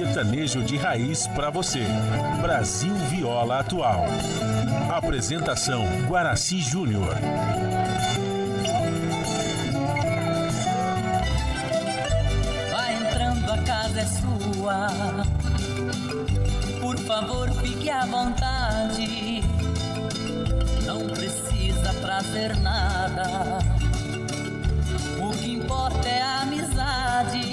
sertanejo de raiz para você. Brasil Viola Atual. Apresentação Guaraci Júnior. Vai entrando, a casa é sua. Por favor, fique à vontade. Não precisa trazer nada. O que importa é a amizade.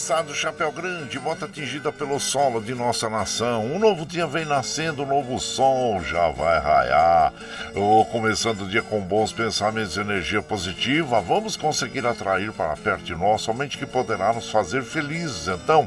Alô, moçada do Chapéu Grande, bota atingida pelo solo de nossa nação. Um novo dia vem nascendo, um novo sol já vai raiar. Oh, começando o dia com bons pensamentos e energia positiva, vamos conseguir atrair para perto de nós somente que poderá nos fazer felizes. Então,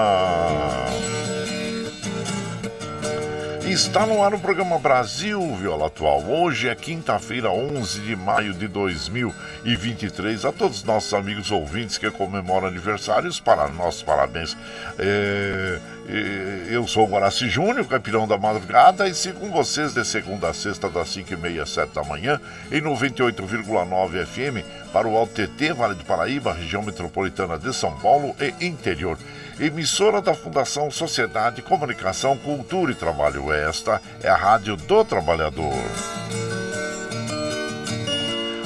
Está no ar o programa Brasil Viola Atual. Hoje é quinta-feira, 11 de maio de 2023. A todos os nossos amigos ouvintes que comemoram aniversários, para nossos parabéns. É, eu sou o Guaraci Júnior, capitão da madrugada, e sigo com vocês de segunda a sexta, das 5h30 às 7 da manhã, em 98,9 FM, para o Alto TT, Vale do Paraíba, região metropolitana de São Paulo e interior emissora da Fundação Sociedade, Comunicação, Cultura e Trabalho. Esta é a Rádio do Trabalhador.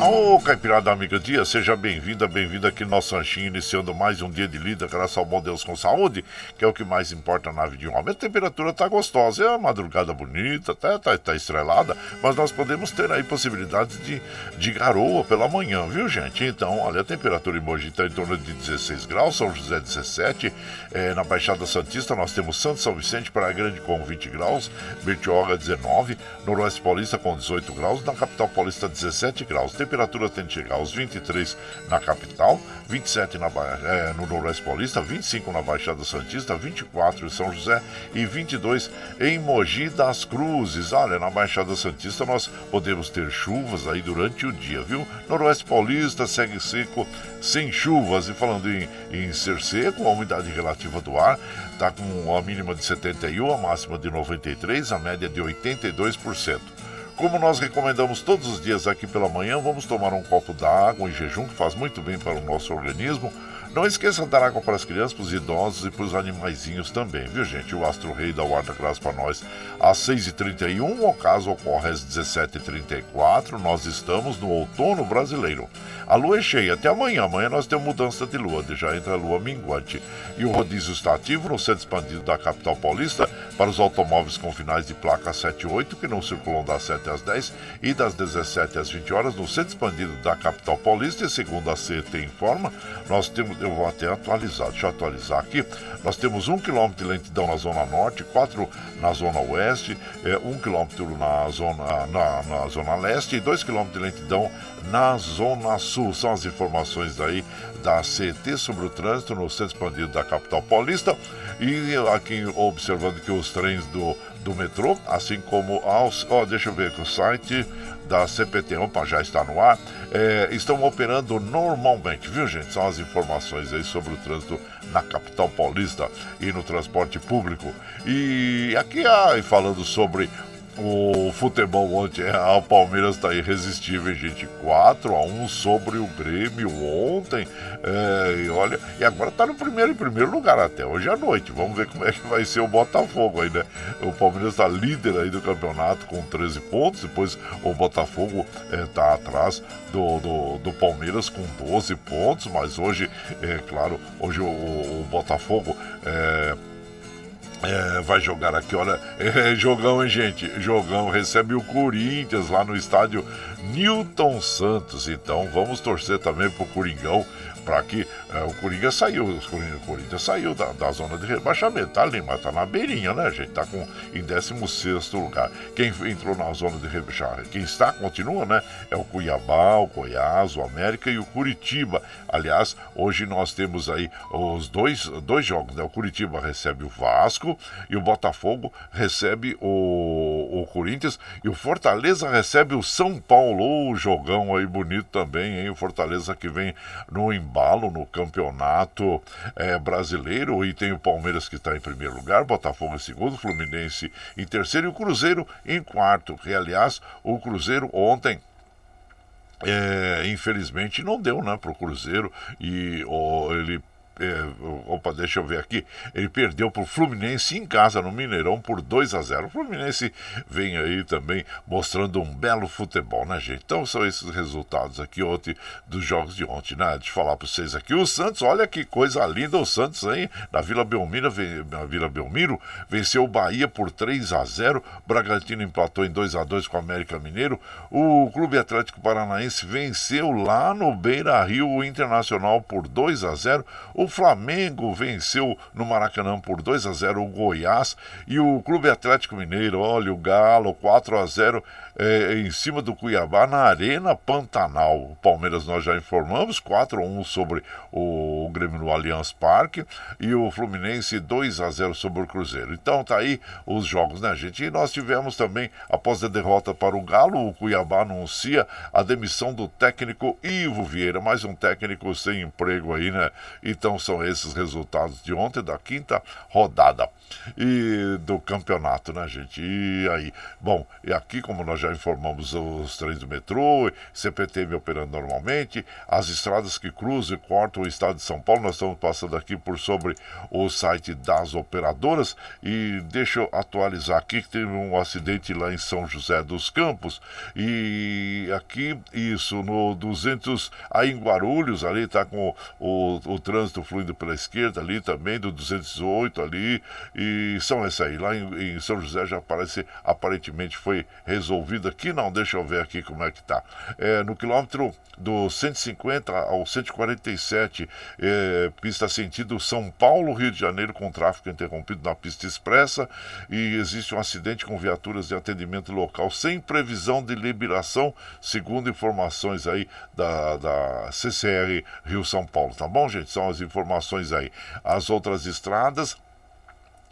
Ô, Caipirada Amiga Dia, seja bem-vinda, bem-vinda aqui no nosso ranchinho, iniciando mais um dia de lida, graças ao bom Deus com saúde, que é o que mais importa na vida de um homem. A temperatura tá gostosa, é uma madrugada bonita, até tá, tá estrelada, mas nós podemos ter aí possibilidades de, de garoa pela manhã, viu, gente? Então, olha, a temperatura em Mogi está em torno de 16 graus, São José 17, é, na Baixada Santista nós temos Santo São Vicente, Praia Grande com 20 graus, Bertioga 19, Noroeste Paulista com 18 graus, na Capital Paulista 17 graus. Temperatura tende a chegar aos 23 na capital, 27 na, é, no Noroeste Paulista, 25 na Baixada Santista, 24 em São José e 22 em Mogi das Cruzes. Olha, na Baixada Santista nós podemos ter chuvas aí durante o dia, viu? Noroeste Paulista segue seco, sem chuvas. E falando em, em ser seco, a umidade relativa do ar está com a mínima de 71, a máxima de 93, a média de 82%. Como nós recomendamos todos os dias aqui pela manhã, vamos tomar um copo d'água em jejum, que faz muito bem para o nosso organismo. Não esqueça de dar água para as crianças, para os idosos e para os animaizinhos também, viu gente? O Astro Rei da Guarda Graça para nós às 6h31, o caso ocorre às 17h34, nós estamos no outono brasileiro. A lua é cheia até amanhã. Amanhã nós temos mudança de lua, já entra a lua minguante. E o rodízio está ativo no centro expandido da capital paulista para os automóveis com finais de placa 7 e 8 que não circulam das 7 às 10 e das 17 às 20 horas no centro expandido da capital paulista. E segundo a CT informa, nós temos, eu vou até atualizar, deixa eu atualizar aqui. Nós temos 1 km de lentidão na zona norte, 4 na zona oeste, é, 1 km na zona, na, na zona leste e 2 km de lentidão na Zona Sul. São as informações aí da CT sobre o trânsito no centro expandido da capital paulista. E aqui observando que os trens do, do metrô, assim como aos. Ó, oh, deixa eu ver aqui o site da CPT, opa, já está no ar, é, estão operando normalmente, viu gente? São as informações aí sobre o trânsito na capital paulista e no transporte público. E aqui, ah, falando sobre o futebol ontem, a é, Palmeiras está irresistível, gente. 4 a 1 sobre o Grêmio ontem. É, e olha, e agora está no primeiro em primeiro lugar até hoje à noite. Vamos ver como é que vai ser o Botafogo aí, né? O Palmeiras está líder aí do campeonato com 13 pontos. Depois o Botafogo está é, atrás do, do, do, Palmeiras com 12 pontos. Mas hoje, é claro, hoje o, o Botafogo. É, é, vai jogar aqui, olha, é, jogão, hein, gente? Jogão recebe o Corinthians lá no estádio Newton Santos. Então vamos torcer também pro Coringão para que é, o Coringa saiu, o Corinthians saiu da, da zona de rebaixamento, tá ali, mas tá na beirinha, né, gente? Tá com, em 16 lugar. Quem entrou na zona de rebaixamento, quem está, continua, né? É o Cuiabá, o Goiás, o América e o Curitiba. Aliás, hoje nós temos aí os dois, dois jogos, né? O Curitiba recebe o Vasco e o Botafogo recebe o, o Corinthians e o Fortaleza recebe o São Paulo. O jogão aí bonito também, hein? O Fortaleza que vem no embate embalo no campeonato é, brasileiro e tem o Palmeiras que está em primeiro lugar, Botafogo em segundo, Fluminense em terceiro e o Cruzeiro em quarto. Aliás, o Cruzeiro ontem é, infelizmente não deu né, para o Cruzeiro e oh, ele opa, deixa eu ver aqui. Ele perdeu para o Fluminense em casa no Mineirão por 2 a 0. O Fluminense vem aí também mostrando um belo futebol, né, gente? Então são esses resultados aqui ontem dos jogos de ontem, né? Eu falar para vocês aqui. O Santos, olha que coisa linda o Santos aí na Vila Belmiro, na Vila Belmiro, venceu o Bahia por 3 a 0. Bragantino empatou em 2 a 2 com o América Mineiro. O Clube Atlético Paranaense venceu lá no Beira Rio o Internacional por 2 a 0. O o Flamengo venceu no Maracanã por 2 a 0 o Goiás e o Clube Atlético Mineiro, olha o Galo 4 a 0 é, em cima do Cuiabá na Arena Pantanal. O Palmeiras nós já informamos, 4 a 1 sobre o, o Grêmio no Allianz Parque e o Fluminense 2 a 0 sobre o Cruzeiro. Então tá aí os jogos, né, gente? E nós tivemos também, após a derrota para o Galo, o Cuiabá anuncia a demissão do técnico Ivo Vieira, mais um técnico sem emprego aí, né? Então são esses resultados de ontem, da quinta rodada e do campeonato, né, gente? E aí, bom, e aqui, como nós já informamos, os trens do metrô, CPTM operando normalmente, as estradas que cruzam e cortam o estado de São Paulo, nós estamos passando aqui por sobre o site das operadoras e deixa eu atualizar aqui que teve um acidente lá em São José dos Campos e aqui, isso, no 200, aí em Guarulhos, ali está com o, o, o trânsito fluindo pela esquerda ali também, do 208 ali, e são essa aí. Lá em, em, São José já parece, aparentemente foi resolvido aqui, não, deixa eu ver aqui como é que tá. É, no quilômetro do 150 ao 147, é, pista sentido São Paulo, Rio de Janeiro, com tráfego interrompido na pista expressa, e existe um acidente com viaturas de atendimento local sem previsão de liberação, segundo informações aí da, da CCR Rio São Paulo, tá bom, gente? São as informações aí. As outras estradas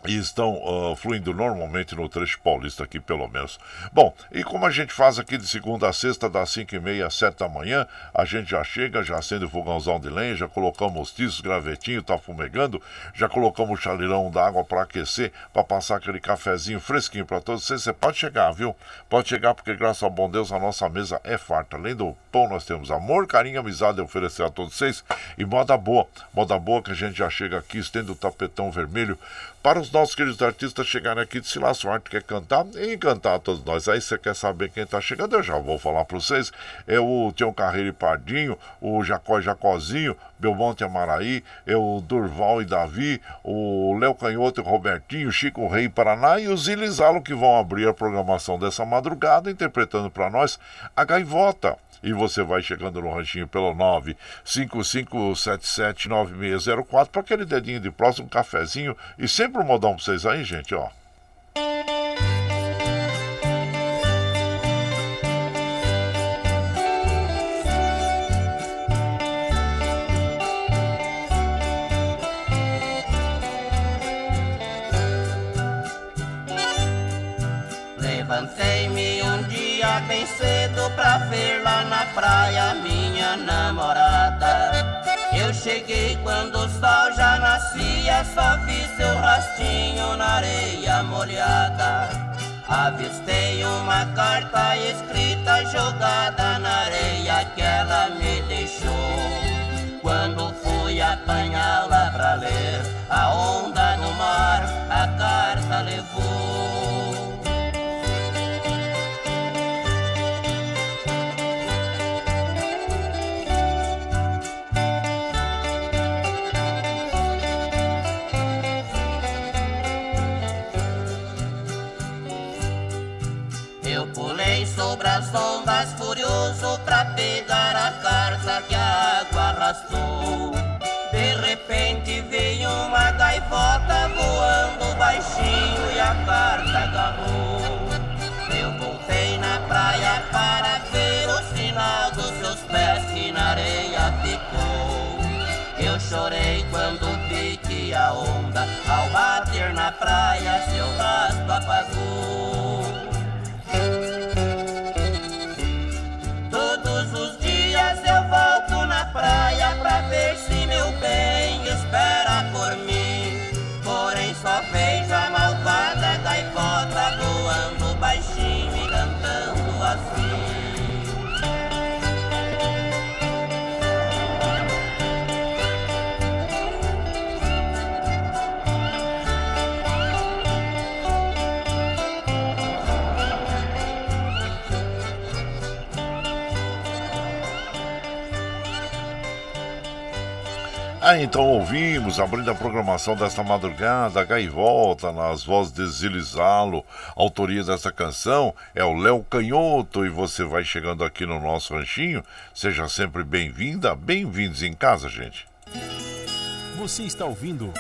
e estão uh, fluindo normalmente no trecho paulista aqui, pelo menos. Bom, e como a gente faz aqui de segunda a sexta, das 5 e meia às 7 da manhã, a gente já chega, já acende o fogãozão de lenha, já colocamos tiços, gravetinho, tá fumegando, já colocamos o chaleirão d'água para aquecer, para passar aquele cafezinho fresquinho para todos vocês. Você pode chegar, viu? Pode chegar, porque graças ao bom Deus a nossa mesa é farta. Além do pão, nós temos amor, carinho, amizade a oferecer a todos vocês e moda boa. Moda boa que a gente já chega aqui, estende o tapetão vermelho para os nossos queridos artistas chegarem aqui de Silas Arte, quer cantar e encantar todos nós. Aí você quer saber quem está chegando, eu já vou falar para vocês. É o Tião Carreiro e Pardinho, o Jacó Jacozinho, Belmonte Amaraí, é o Durval e Davi, o Léo Canhoto e Robertinho, Chico Rei Paraná e os Ilizalo que vão abrir a programação dessa madrugada, interpretando para nós a Gaivota. E você vai chegando no ranchinho pelo 955779604 para aquele dedinho de próximo, um cafezinho e sempre um modão para vocês aí, gente, ó. Praia minha namorada. Eu cheguei quando o sol já nascia, só vi seu rastinho na areia molhada. Avistei uma carta escrita jogada que a água arrastou. De repente veio uma gaivota voando baixinho e a carta agarrou. Eu voltei na praia para ver o sinal dos seus pés que na areia ficou. Eu chorei quando vi que a onda, ao bater na praia, seu rastro apagou. Ah, então ouvimos, abrindo a programação desta madrugada, a Gaivota, nas vozes de Zilizalo. A autoria dessa canção é o Léo Canhoto e você vai chegando aqui no nosso ranchinho. Seja sempre bem-vinda, bem-vindos em casa, gente. Você está ouvindo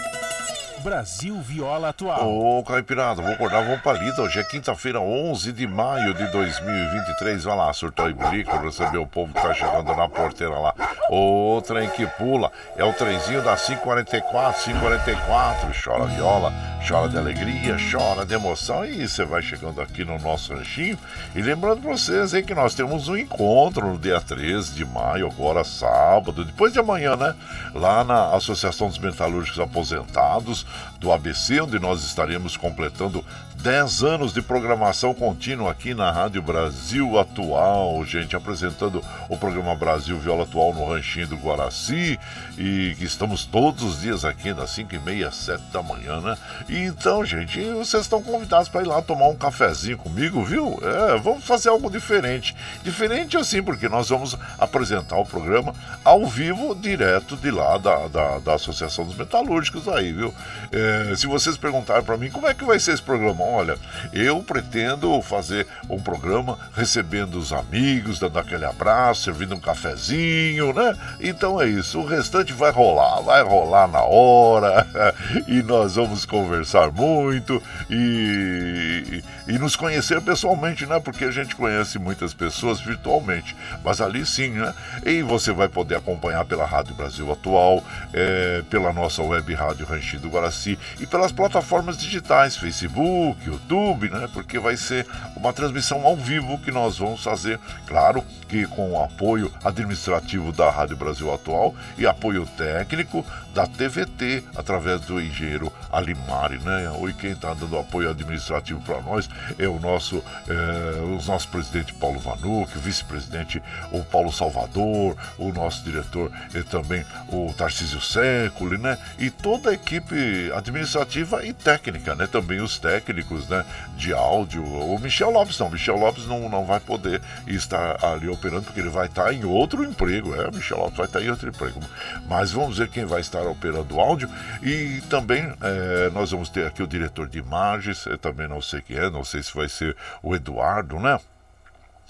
Brasil Viola Atual. Ô, Caipirada, vou acordar, vamos pra lida. Hoje é quinta-feira, 11 de maio de 2023. Vai lá, surtou e bilico, receber o povo que tá chegando na porteira lá. O trem que pula é o trenzinho da 544, 544. Chora viola, chora de alegria, chora de emoção. E você vai chegando aqui no nosso ranchinho. E lembrando pra vocês aí que nós temos um encontro no dia 13 de maio, agora sábado, depois de amanhã, né? Lá na Associação dos Metalúrgicos Aposentados do ABC, onde nós estaremos completando 10 anos de programação contínua aqui na Rádio Brasil Atual, gente, apresentando o programa Brasil Viola Atual no Ranchinho do Guaraci e que estamos todos os dias aqui das 5 e meia, 7 da manhã, né? E então, gente, vocês estão convidados para ir lá tomar um cafezinho comigo, viu? É, vamos fazer algo diferente. Diferente assim, porque nós vamos apresentar o programa ao vivo, direto de lá da, da, da Associação dos Metalúrgicos aí, viu? É, se vocês perguntarem para mim como é que vai ser esse programa, olha, eu pretendo fazer um programa recebendo os amigos, dando aquele abraço, servindo um cafezinho, né? Então é isso. O restante vai rolar, vai rolar na hora e nós vamos conversar muito e, e nos conhecer pessoalmente, né? Porque a gente conhece muitas pessoas virtualmente, mas ali sim, né? E você vai poder acompanhar pela Rádio Brasil Atual, é, pela nossa web Rádio Ranchinho do Guaraci e pelas plataformas digitais, Facebook, YouTube, né? Porque vai ser uma transmissão ao vivo que nós vamos fazer, claro que com o apoio administrativo da Rádio Brasil Atual e apoio técnico da TVT, através do engenheiro Alimari, né? E quem está dando apoio administrativo para nós é o nosso, é, o nosso presidente Paulo Vanuc, o vice-presidente o Paulo Salvador, o nosso diretor e também o Tarcísio Séculi, né? E toda a equipe administrativa e técnica, né? Também os técnicos, né? De áudio. O Michel Lopes não, Michel Lopes não, não vai poder estar ali operando porque ele vai estar em outro emprego, é, Michel Lopes vai estar em outro emprego. Mas vamos ver quem vai estar operando o áudio e também é, nós vamos ter aqui o diretor de imagens, eu também não sei quem é, não sei se vai ser o Eduardo, né?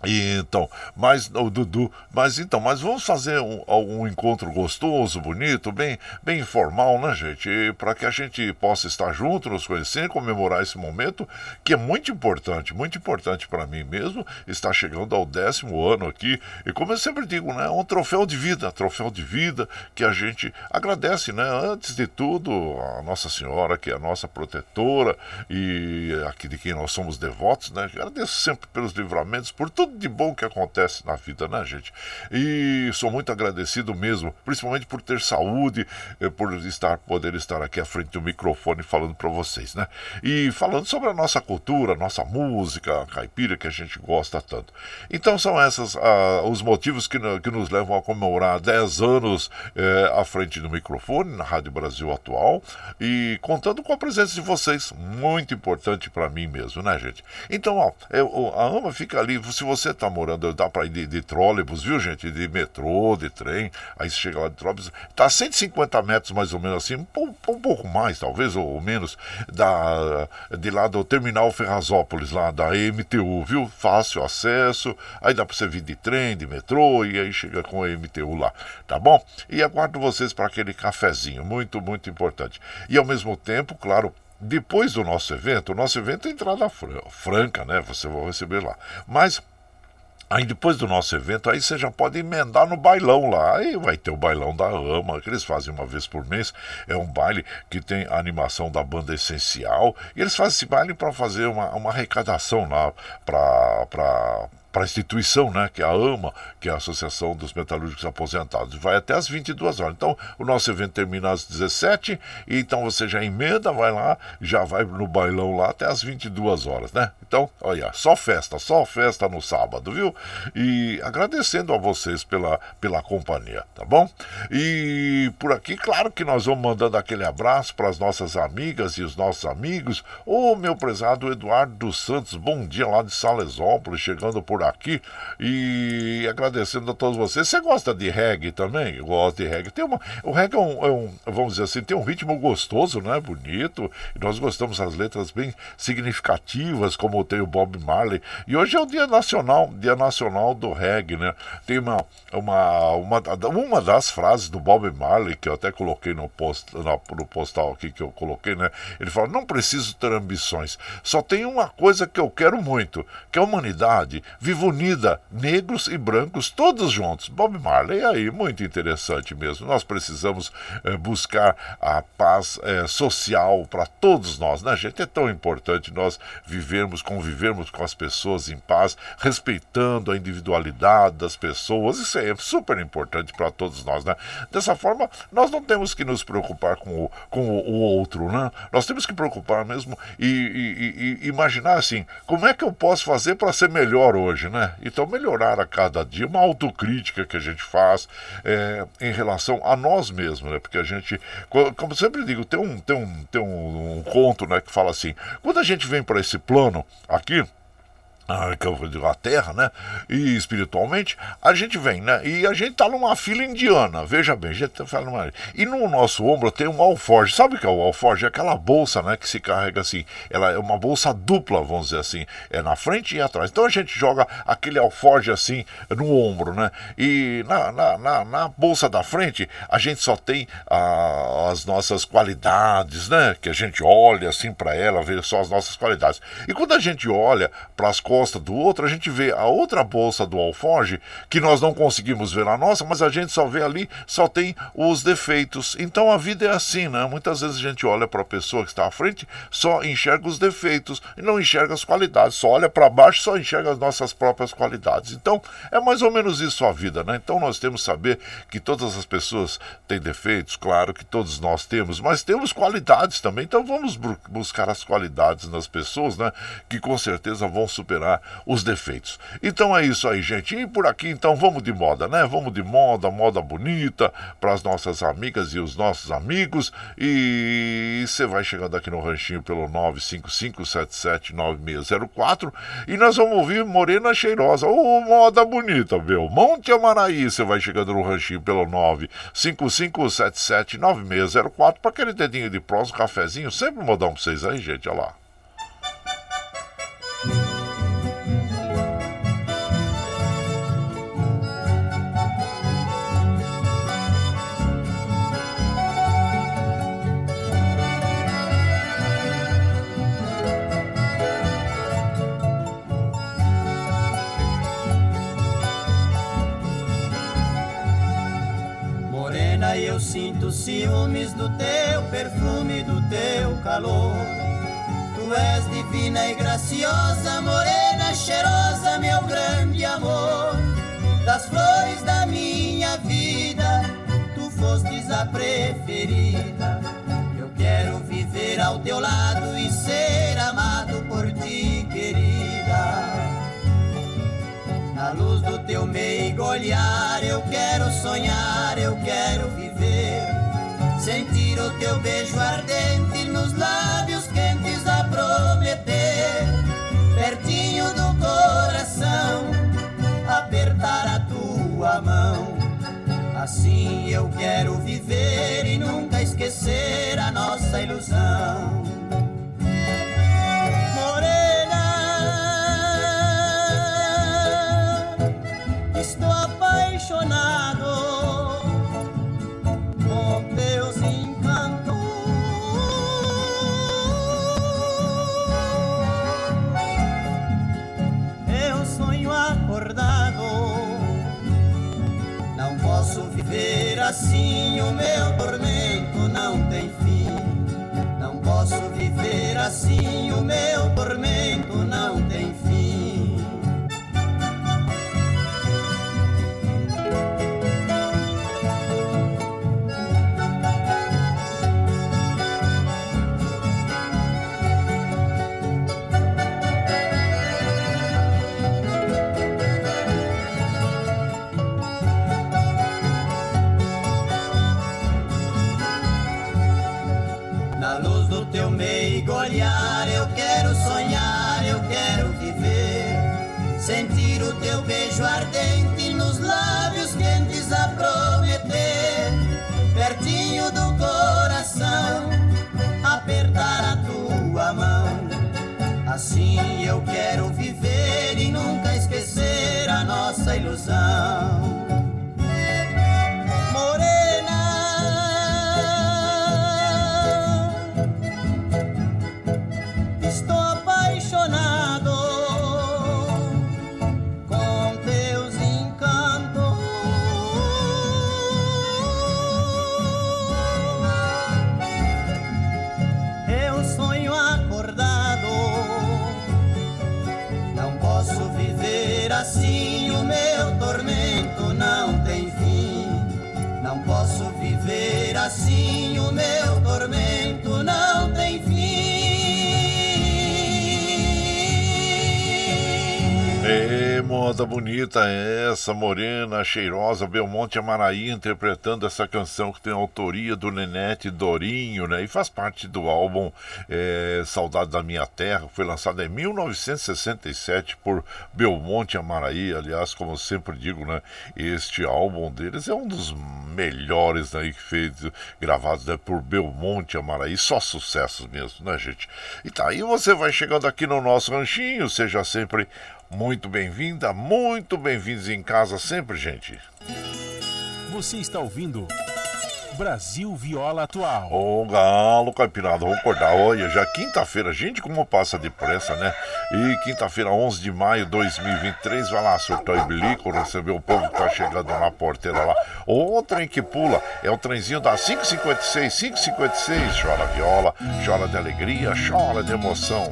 E então, mas o Dudu, mas então, mas vamos fazer um, um encontro gostoso, bonito, bem, bem informal, né, gente? Para que a gente possa estar junto, nos conhecer, comemorar esse momento que é muito importante, muito importante para mim mesmo. Está chegando ao décimo ano aqui e como eu sempre digo, né, um troféu de vida, troféu de vida que a gente agradece, né? Antes de tudo, a Nossa Senhora, que é a nossa protetora e aqui de quem nós somos devotos, né? Agradeço sempre pelos livramentos, por tudo tudo de bom que acontece na vida, né, gente? E sou muito agradecido mesmo, principalmente por ter saúde, eh, por estar poder estar aqui à frente do microfone falando para vocês, né? E falando sobre a nossa cultura, nossa música caipira que a gente gosta tanto. Então são esses ah, os motivos que, que nos levam a comemorar 10 anos eh, à frente do microfone na Rádio Brasil Atual e contando com a presença de vocês, muito importante para mim mesmo, né, gente? Então, ó, eu, a AMA fica ali, se você você está morando, dá para ir de, de trólebus, viu, gente? De metrô, de trem, aí você chega lá de trólebus, a 150 metros mais ou menos assim, um, um, pouco mais, talvez, ou, ou, menos, da, de lá do terminal Ferrazópolis, lá da MTU, viu? Fácil acesso, aí dá para você vir de trem, de metrô, e aí chega com a MTU lá, tá bom? E aguardo vocês para aquele cafezinho, muito, muito importante. E ao mesmo tempo, claro, depois do nosso evento, o nosso evento é entrada franca, né? Você vai receber lá. Mas Aí depois do nosso evento, aí você já pode emendar no bailão lá. Aí vai ter o bailão da Ama, que eles fazem uma vez por mês. É um baile que tem a animação da banda essencial. E eles fazem esse baile para fazer uma, uma arrecadação lá para para a instituição, né, que é a AMA, que é a Associação dos Metalúrgicos Aposentados. Vai até às 22 horas. Então, o nosso evento termina às 17 e então você já emenda, vai lá, já vai no bailão lá até às 22 horas, né? Então, olha, só festa, só festa no sábado, viu? E agradecendo a vocês pela, pela companhia, tá bom? E por aqui, claro que nós vamos mandando aquele abraço para as nossas amigas e os nossos amigos. Ô, meu prezado Eduardo dos Santos, bom dia lá de Salesópolis, chegando por aqui e agradecendo a todos vocês. Você gosta de reggae também? Gosto de reggae. Tem uma, o reggae é um, é um, vamos dizer assim, tem um ritmo gostoso, né? Bonito. E nós gostamos das letras bem significativas, como tem o Bob Marley. E hoje é o Dia Nacional, Dia Nacional do Reggae, né? Tem uma, uma, uma, uma das frases do Bob Marley, que eu até coloquei no, post, na, no postal aqui que eu coloquei, né? Ele fala: não preciso ter ambições, só tem uma coisa que eu quero muito, que a humanidade Viva Unida, negros e brancos, todos juntos. Bob Marley, aí, muito interessante mesmo. Nós precisamos é, buscar a paz é, social para todos nós, né, gente? É tão importante nós vivermos, convivermos com as pessoas em paz, respeitando a individualidade das pessoas. Isso é super importante para todos nós, né? Dessa forma, nós não temos que nos preocupar com o, com o outro, né? Nós temos que preocupar mesmo e, e, e imaginar assim: como é que eu posso fazer para ser melhor hoje? Hoje, né? Então melhorar a cada dia, uma autocrítica que a gente faz é, em relação a nós mesmos, né? Porque a gente, como sempre digo, tem um, tem um, tem um, um conto, né, que fala assim, quando a gente vem para esse plano aqui, que eu digo, a terra, né? E espiritualmente, a gente vem, né? E a gente tá numa fila indiana, veja bem, a gente tá numa... E no nosso ombro tem um alforge. Sabe o que é o alforge? É aquela bolsa, né? Que se carrega assim. Ela é uma bolsa dupla, vamos dizer assim. É na frente e atrás. Então a gente joga aquele alforge assim no ombro, né? E na, na, na, na bolsa da frente, a gente só tem ah, as nossas qualidades, né? Que a gente olha assim para ela, vê só as nossas qualidades. E quando a gente olha para as costa do outro, a gente vê a outra bolsa do alforge, que nós não conseguimos ver na nossa, mas a gente só vê ali, só tem os defeitos. Então a vida é assim, né? Muitas vezes a gente olha para a pessoa que está à frente, só enxerga os defeitos e não enxerga as qualidades, só olha para baixo, só enxerga as nossas próprias qualidades. Então é mais ou menos isso a vida, né? Então nós temos que saber que todas as pessoas têm defeitos, claro que todos nós temos, mas temos qualidades também. Então vamos buscar as qualidades nas pessoas, né? Que com certeza vão superar os defeitos. Então é isso aí, gente. E por aqui, então, vamos de moda, né? Vamos de moda, moda bonita para as nossas amigas e os nossos amigos. E você vai chegando aqui no ranchinho pelo 955779604 e nós vamos ouvir Morena Cheirosa. Ô, oh, moda bonita, meu. Monte Amaraí, você vai chegando no ranchinho pelo 955779604 para aquele dedinho de prós, um cafezinho. Sempre modão para vocês aí, gente. Olha lá. Ciúmes do teu perfume, do teu calor. Tu és divina e graciosa, morena, cheirosa, meu grande amor. Das flores da minha vida, tu fostes a preferida. Eu quero viver ao teu lado e ser amado por ti, querida. Na luz do teu meigo olhar, eu quero sonhar, eu quero viver. Sentir o teu beijo ardente nos lábios quentes a prometer. Pertinho do coração, apertar a tua mão. Assim eu quero viver e nunca esquecer a nossa ilusão. apaixonado assim. O meu tormento não tem fim. Não posso viver assim. O meu tormento não tem fim. Beijo ardente nos lábios quentes a prometer. Pertinho do coração, apertar a tua mão. Assim eu quero viver e nunca esquecer a nossa ilusão. Moda bonita essa, morena, cheirosa, Belmonte Amaraí interpretando essa canção que tem autoria do Nenete Dorinho, né? E faz parte do álbum é, Saudade da Minha Terra, foi lançado em 1967 por Belmonte Amaraí. Aliás, como eu sempre digo, né? Este álbum deles é um dos melhores aí que fez, gravados né, por Belmonte Amaraí, só sucessos mesmo, né, gente? E tá aí você vai chegando aqui no nosso ranchinho, seja sempre muito bem-vinda, muito bem-vindos em casa sempre, gente. Você está ouvindo Brasil Viola Atual. Ô Galo Caipirada, vamos acordar. Olha, já quinta-feira, gente, como passa depressa, né? E quinta-feira, 11 de maio de 2023, vai lá, surtou bilico, receber o povo que tá chegando na porteira lá. O trem que pula é o trenzinho da 556, 556. Chora viola, chora de alegria, chora de emoção.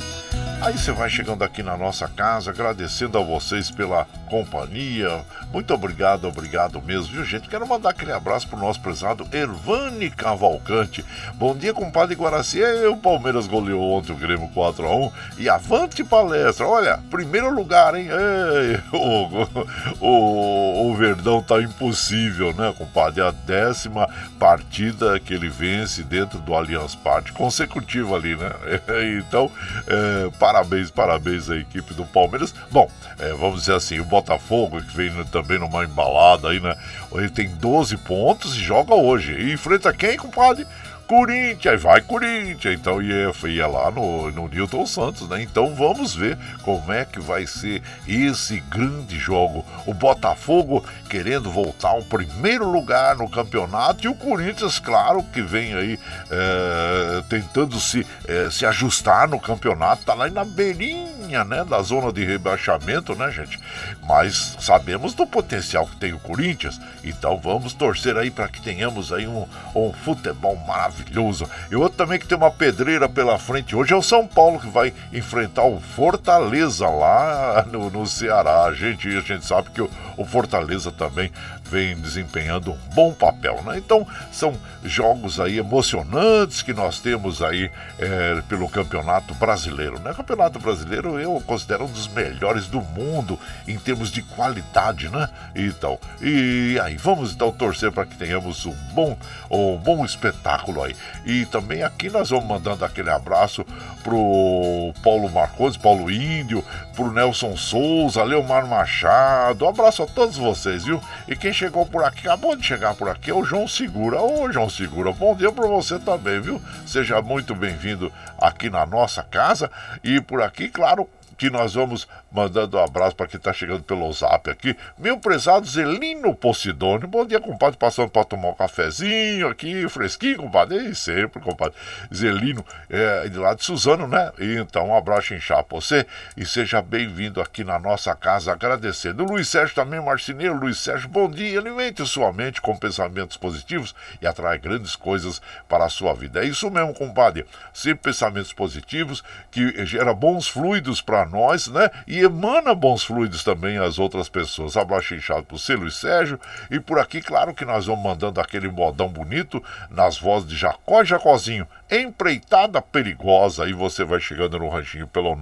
Aí você vai chegando aqui na nossa casa, agradecendo a vocês pela companhia. Muito obrigado, obrigado mesmo, viu, gente? Quero mandar aquele abraço pro nosso prezado Ervani Cavalcante. Bom dia, compadre Guaraci. E o Palmeiras goleou ontem o Grêmio 4x1. E avante palestra. Olha, primeiro lugar, hein? Ei, o, o, o Verdão tá impossível, né, compadre? É a décima partida que ele vence dentro do Allianz Party, consecutiva ali, né? Então, é, parabéns, parabéns à equipe do Palmeiras. Bom, é, vamos dizer assim, o Botafogo, que vem também numa embalada aí, né? Ele tem 12 pontos e joga hoje. E enfrenta quem, compadre? Corinthians, vai Corinthians, então ia, ia lá no, no Newton Santos, né? Então vamos ver como é que vai ser esse grande jogo. O Botafogo querendo voltar ao primeiro lugar no campeonato e o Corinthians, claro, que vem aí é, tentando se, é, se ajustar no campeonato, tá lá na beirinha, né, da zona de rebaixamento, né, gente? Mas sabemos do potencial que tem o Corinthians, então vamos torcer aí para que tenhamos aí um, um futebol maravilhoso. E outro também que tem uma pedreira pela frente hoje é o São Paulo, que vai enfrentar o Fortaleza lá no, no Ceará. A gente, a gente sabe que o, o Fortaleza também vem desempenhando um bom papel, né? Então são jogos aí emocionantes que nós temos aí é, pelo Campeonato Brasileiro, né? Campeonato Brasileiro eu considero um dos melhores do mundo em termos de qualidade, né? Então, e aí vamos então torcer para que tenhamos um bom, um bom espetáculo aí. E também aqui nós vamos mandando aquele abraço pro Paulo Marcos, Paulo Índio, pro Nelson Souza, Leomar Machado. Um abraço a todos vocês, viu? E quem chegou por aqui, acabou de chegar por aqui, é o João Segura. Ô, João Segura, bom dia para você também, viu? Seja muito bem-vindo aqui na nossa casa. E por aqui, claro, que nós vamos mandando um abraço para quem está chegando pelo zap aqui. Meu prezado Zelino Posidônio. Bom dia, compadre. Passando para tomar um cafezinho aqui, fresquinho, compadre. E sempre, compadre. Zelino, é, de lá de Suzano, né? Então, um abraço inchado para você e seja bem-vindo aqui na nossa casa, agradecendo. Luiz Sérgio também, marceneiro. Luiz Sérgio, bom dia. Alimente sua mente com pensamentos positivos e atrai grandes coisas para a sua vida. É isso mesmo, compadre. Sempre pensamentos positivos que gera bons fluidos para nós, né? E emana bons fluidos também às outras pessoas. Abraço inchado pro C. Luiz Sérgio. E por aqui, claro que nós vamos mandando aquele modão bonito nas vozes de Jacó e Jacozinho. Empreitada perigosa. E você vai chegando no ranchinho pelo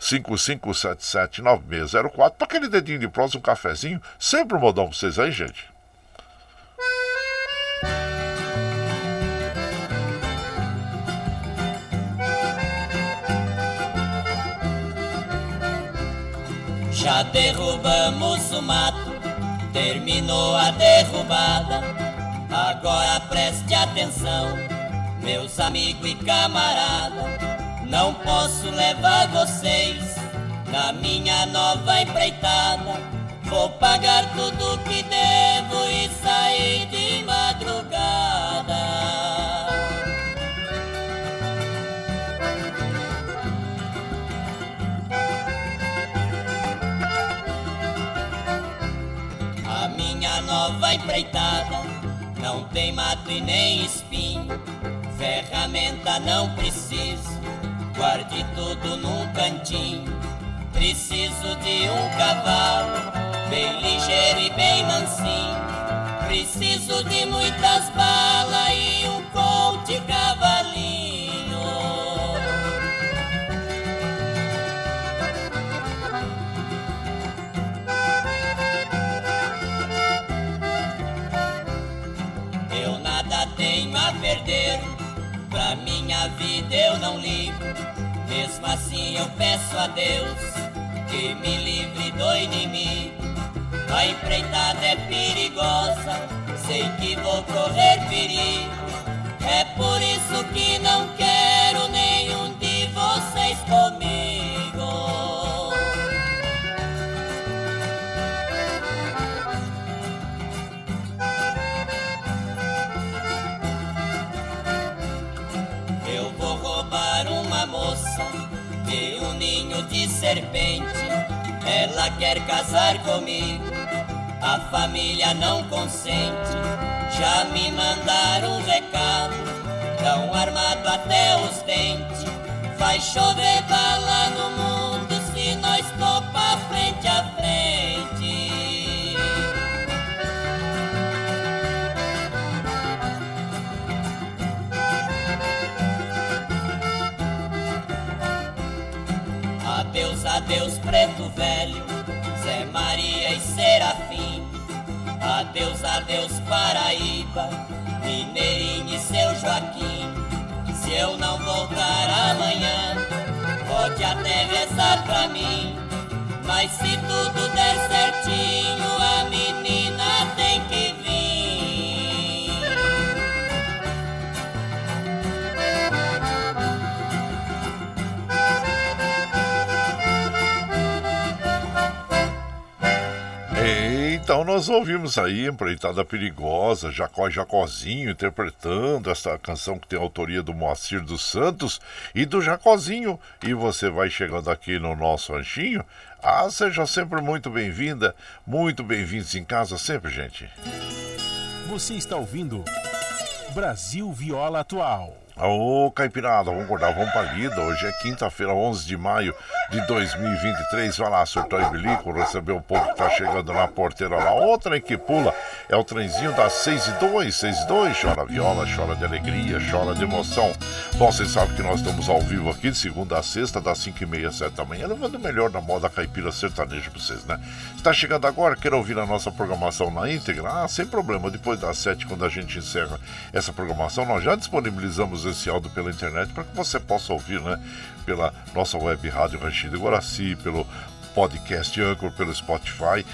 955779604 para aquele dedinho de prosa, um cafezinho. Sempre um modão pra vocês aí, gente. Já derrubamos o mato, terminou a derrubada. Agora preste atenção, meus amigos e camarada. Não posso levar vocês na minha nova empreitada. Vou pagar tudo que devo nova empreitada Não tem mato e nem espinho Ferramenta não preciso. Guarde tudo num cantinho Preciso de um cavalo Bem ligeiro e bem mansinho. Preciso de muitas balas vida eu não ligo. Mesmo assim eu peço a Deus que me livre do inimigo. A empreitada é perigosa, sei que vou correr perigo. É por isso que não quero nenhum de vocês comigo. Serpente. Ela quer casar comigo, a família não consente. Já me mandaram um recado, tão armado até os dentes. Vai chover bala no mundo Adeus, adeus, Paraíba, Mineirinho e seu Joaquim. Se eu não voltar amanhã, pode até rezar pra mim. Mas se tudo der certinho, Então nós ouvimos aí Empreitada Perigosa, Jacó e Jacozinho interpretando essa canção que tem autoria do Moacir dos Santos e do Jacozinho. E você vai chegando aqui no nosso ranchinho. Ah, seja sempre muito bem-vinda, muito bem-vindos em casa sempre, gente. Você está ouvindo Brasil Viola Atual. Ô, Caipirada, vamos acordar, vamos pra lida. Hoje é quinta-feira, 11 de maio de 2023. Vai lá, surtou e bilico, receber o povo que tá chegando na porteira lá. Outra que pula é o trenzinho das 6 e 2, 6 e 2. Chora viola, chora de alegria, chora de emoção. Bom, vocês sabem que nós estamos ao vivo aqui de segunda a sexta, das 5 e meia, 7 da manhã, levando o melhor da moda caipira sertaneja pra vocês, né? Está chegando agora, quer ouvir a nossa programação na íntegra? Ah, sem problema. Depois das 7, quando a gente encerra essa programação, nós já disponibilizamos esse áudio pela internet para que você possa ouvir, né? Pela nossa web rádio Ranchido Guaraci, pelo podcast Anchor, pelo Spotify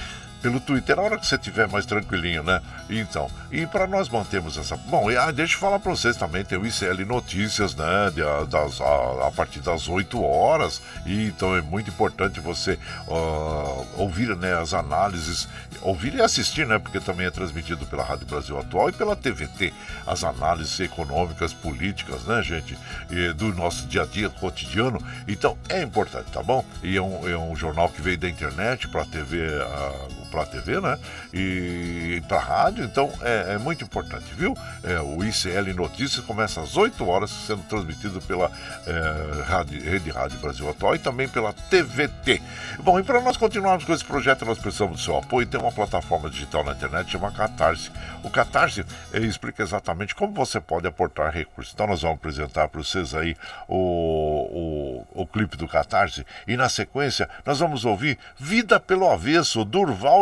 pelo Twitter, a hora que você estiver mais tranquilinho, né? Então, e para nós mantermos essa. Bom, e, ah, deixa eu falar para vocês também, tem o ICL Notícias, né? De, a, das, a, a, partir das 8 horas, e então é muito importante você uh, ouvir né, as análises, ouvir e assistir, né? Porque também é transmitido pela Rádio Brasil Atual e pela TVT, as análises econômicas, políticas, né, gente? E, do nosso dia a dia cotidiano. Então, é importante, tá bom? E é um, é um jornal que veio da internet para a TV. Uh, para a TV, né? E para a rádio, então é, é, muito importante, viu? É, o ICL Notícias começa às 8 horas, sendo transmitido pela é, rádio, Rede Rádio Brasil Atual e também pela TVT. Bom, e para nós continuarmos com esse projeto, nós precisamos do seu apoio. Tem uma plataforma digital na internet chamada Catarse. O Catarse explica exatamente como você pode aportar recursos. Então nós vamos apresentar para vocês aí o, o, o clipe do Catarse e na sequência nós vamos ouvir Vida pelo Avesso, Durval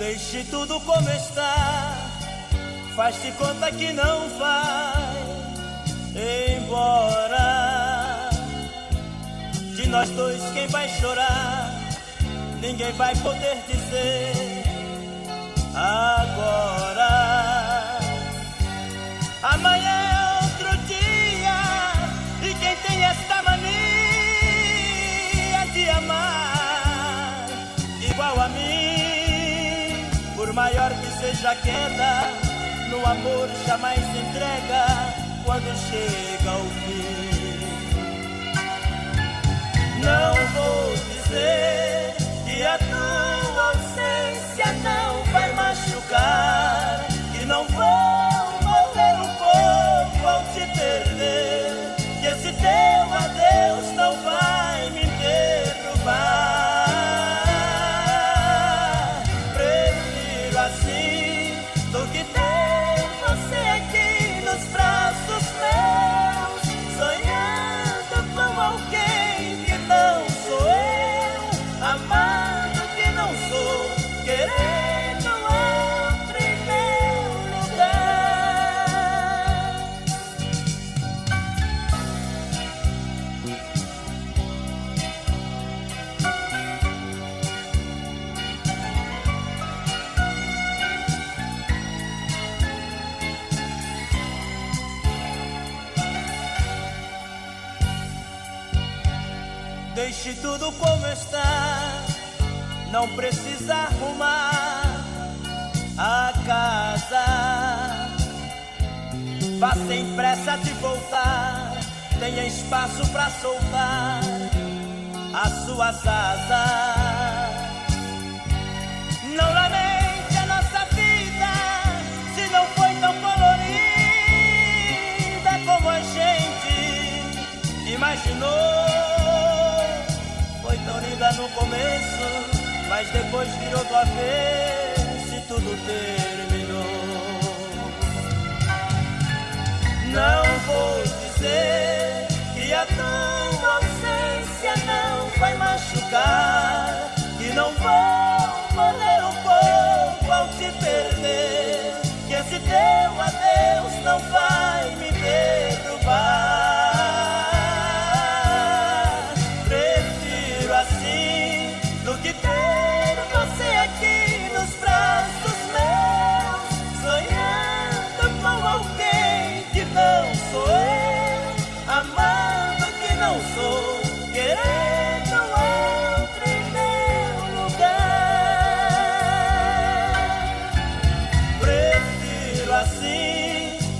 Deixe tudo como está, faz-se conta que não vai embora. De nós dois, quem vai chorar? Ninguém vai poder dizer maior que seja a queda, no amor jamais se entrega quando chega o fim. Não vou dizer tudo como está, não precisa arrumar a casa. Vá sem pressa de voltar, tenha espaço pra soltar as suas asas. No começo, mas depois virou do avesso e tudo terminou. Não vou dizer que a tua ausência não vai machucar, que não vou morrer um pouco ao te perder, que esse teu adeus não vai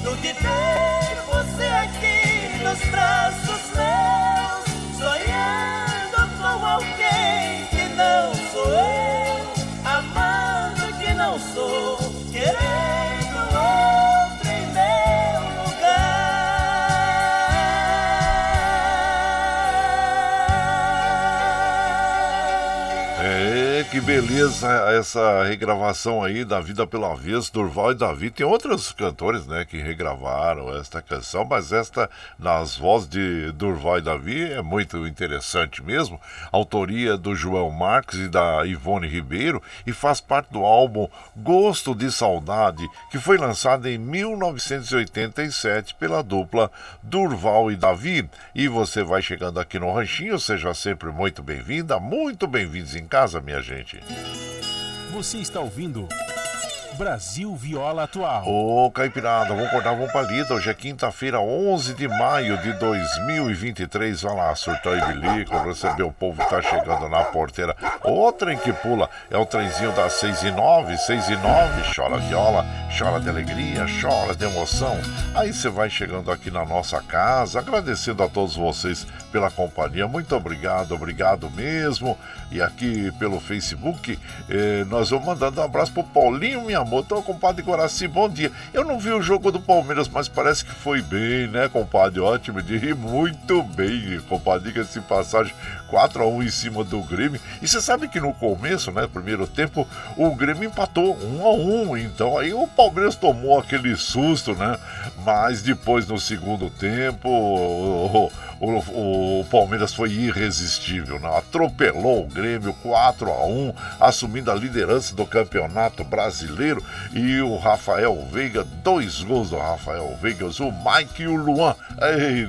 do que ter você aqui nos braços meus, beleza essa regravação aí da Vida pela Vez, Durval e Davi. Tem outros cantores, né, que regravaram esta canção, mas esta, nas vozes de Durval e Davi, é muito interessante mesmo. Autoria do João Marques e da Ivone Ribeiro e faz parte do álbum Gosto de Saudade, que foi lançado em 1987 pela dupla Durval e Davi. E você vai chegando aqui no Ranchinho, seja sempre muito bem-vinda, muito bem-vindos em casa, minha gente. Você está ouvindo Brasil Viola Atual. Ô, Caipirada, vamos acordar, vamos pra lida. Hoje é quinta-feira, 11 de maio de 2023. Vai lá, surtou e bilico, receber o povo tá chegando na porteira. O trem que pula é o trenzinho das 6 e 9, 6 e 9. Chora viola, chora de alegria, chora de emoção. Aí você vai chegando aqui na nossa casa, agradecendo a todos vocês pela companhia. Muito obrigado, obrigado mesmo. E aqui pelo Facebook, eh, nós vamos mandando um abraço pro Paulinho, minha amor. Tô, compadre Guaraci, bom dia. Eu não vi o jogo do Palmeiras, mas parece que foi bem, né, compadre? Ótimo, de rir muito bem, compadre. Diga-se passagem, 4x1 em cima do Grêmio. E você sabe que no começo, né, primeiro tempo, o Grêmio empatou 1x1. Então aí o Palmeiras tomou aquele susto, né? Mas depois no segundo tempo, o, o, o Palmeiras foi irresistível, né? atropelou o Grêmio 4 a 1 assumindo a liderança do campeonato brasileiro. E o Rafael Veiga, dois gols do Rafael Veiga, o Mike e o Luan.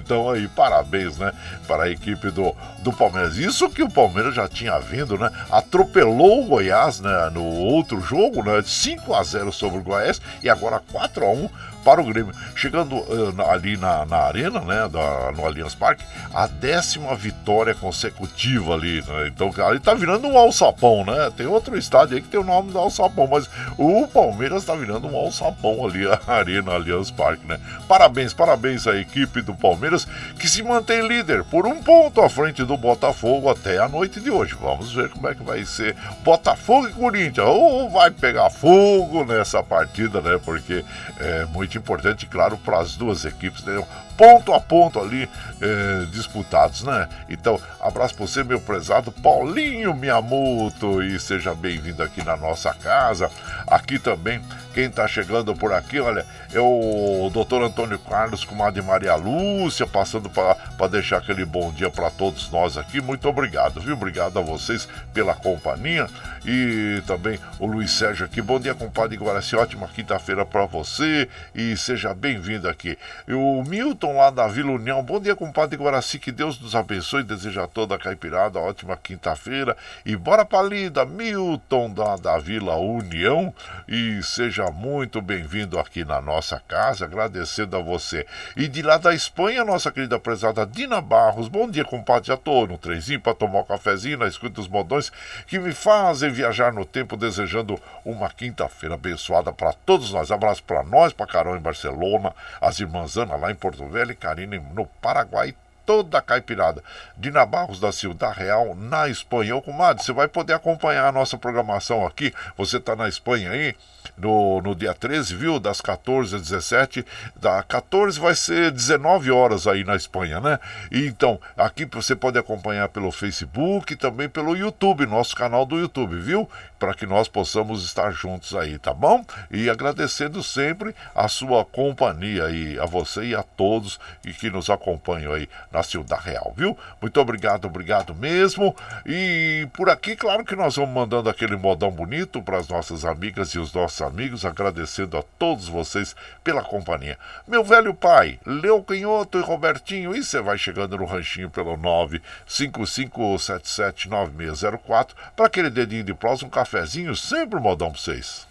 Então aí, parabéns, né? Para a equipe do, do Palmeiras. Isso que o Palmeiras já tinha vindo, né? Atropelou o Goiás né? no outro jogo, né? 5 a 0 sobre o Goiás e agora 4 a 1 para o Grêmio. Chegando uh, ali na, na arena, né, da, no Allianz Parque, a décima vitória consecutiva ali. Né? Então, ali tá virando um alçapão, né? Tem outro estádio aí que tem o nome do alçapão, mas o Palmeiras tá virando um alçapão ali, a arena Allianz Parque, né? Parabéns, parabéns à equipe do Palmeiras que se mantém líder por um ponto à frente do Botafogo até a noite de hoje. Vamos ver como é que vai ser Botafogo e Corinthians. Ou vai pegar fogo nessa partida, né? Porque é muito importante, claro, para as duas equipes, né? Ponto a ponto ali eh, disputados, né? Então, abraço para você, meu prezado Paulinho Miyamoto, e seja bem-vindo aqui na nossa casa. Aqui também, quem está chegando por aqui, olha, é o doutor Antônio Carlos com a de Maria Lúcia, passando para deixar aquele bom dia para todos nós aqui. Muito obrigado, viu? Obrigado a vocês pela companhia. E também o Luiz Sérgio aqui. Bom dia, compadre Guaraci. Ótima quinta-feira para você e seja bem-vindo aqui. E o Milton lá da Vila União. Bom dia, compadre Guaraci. Que Deus nos abençoe. Deseja a toda a caipirada ótima quinta-feira. E bora pra lida, Milton da, da Vila União. E seja muito bem-vindo aqui na nossa casa. Agradecendo a você. E de lá da Espanha, nossa querida prezada Dina Barros. Bom dia, compadre. Já tô no trenzinho para tomar um cafezinho na escuta dos modões que me fazem viajar no tempo, desejando uma quinta-feira abençoada para todos nós. Abraço para nós, para Carol em Barcelona, as irmãs Ana lá em Porto Velho e Karine no Paraguai toda a caipirada de Nabarros da Ciudad Real na Espanha. Ô, comadre, você vai poder acompanhar a nossa programação aqui. Você está na Espanha aí, no, no dia 13, viu? Das 14 às 17. Da 14 vai ser 19 horas aí na Espanha, né? E então, aqui você pode acompanhar pelo Facebook e também pelo YouTube, nosso canal do YouTube, viu? Para que nós possamos estar juntos aí, tá bom? E agradecendo sempre a sua companhia aí, a você e a todos e que nos acompanham aí na Ciudad Real, viu? Muito obrigado, obrigado mesmo. E por aqui, claro que nós vamos mandando aquele modão bonito para as nossas amigas e os nossos amigos, agradecendo a todos vocês pela companhia. Meu velho pai, Leo Canhoto e Robertinho, e você vai chegando no ranchinho pelo 955779604 para aquele dedinho de prosa, um cafezinho, sempre um modão para vocês.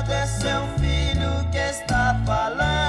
seu filho que está falando.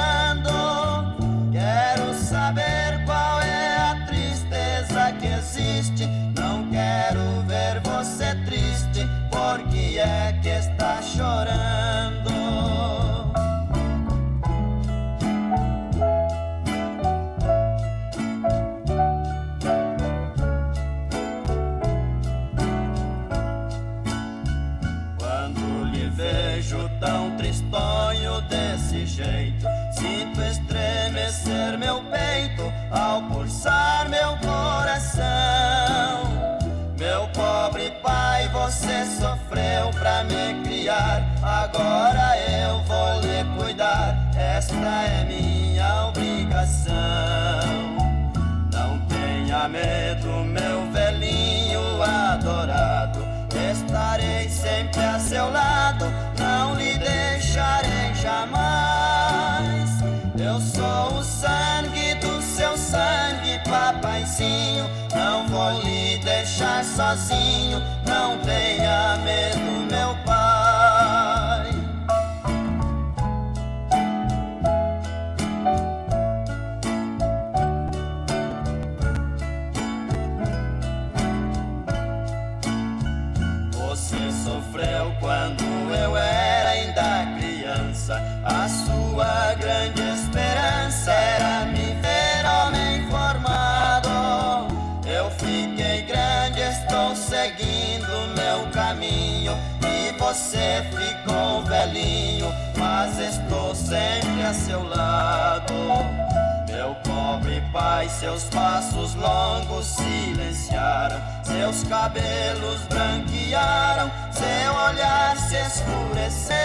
Não vou lhe deixar sozinho, não tenha medo, pai, seus passos longos silenciaram, seus cabelos branquearam, seu olhar se escureceu.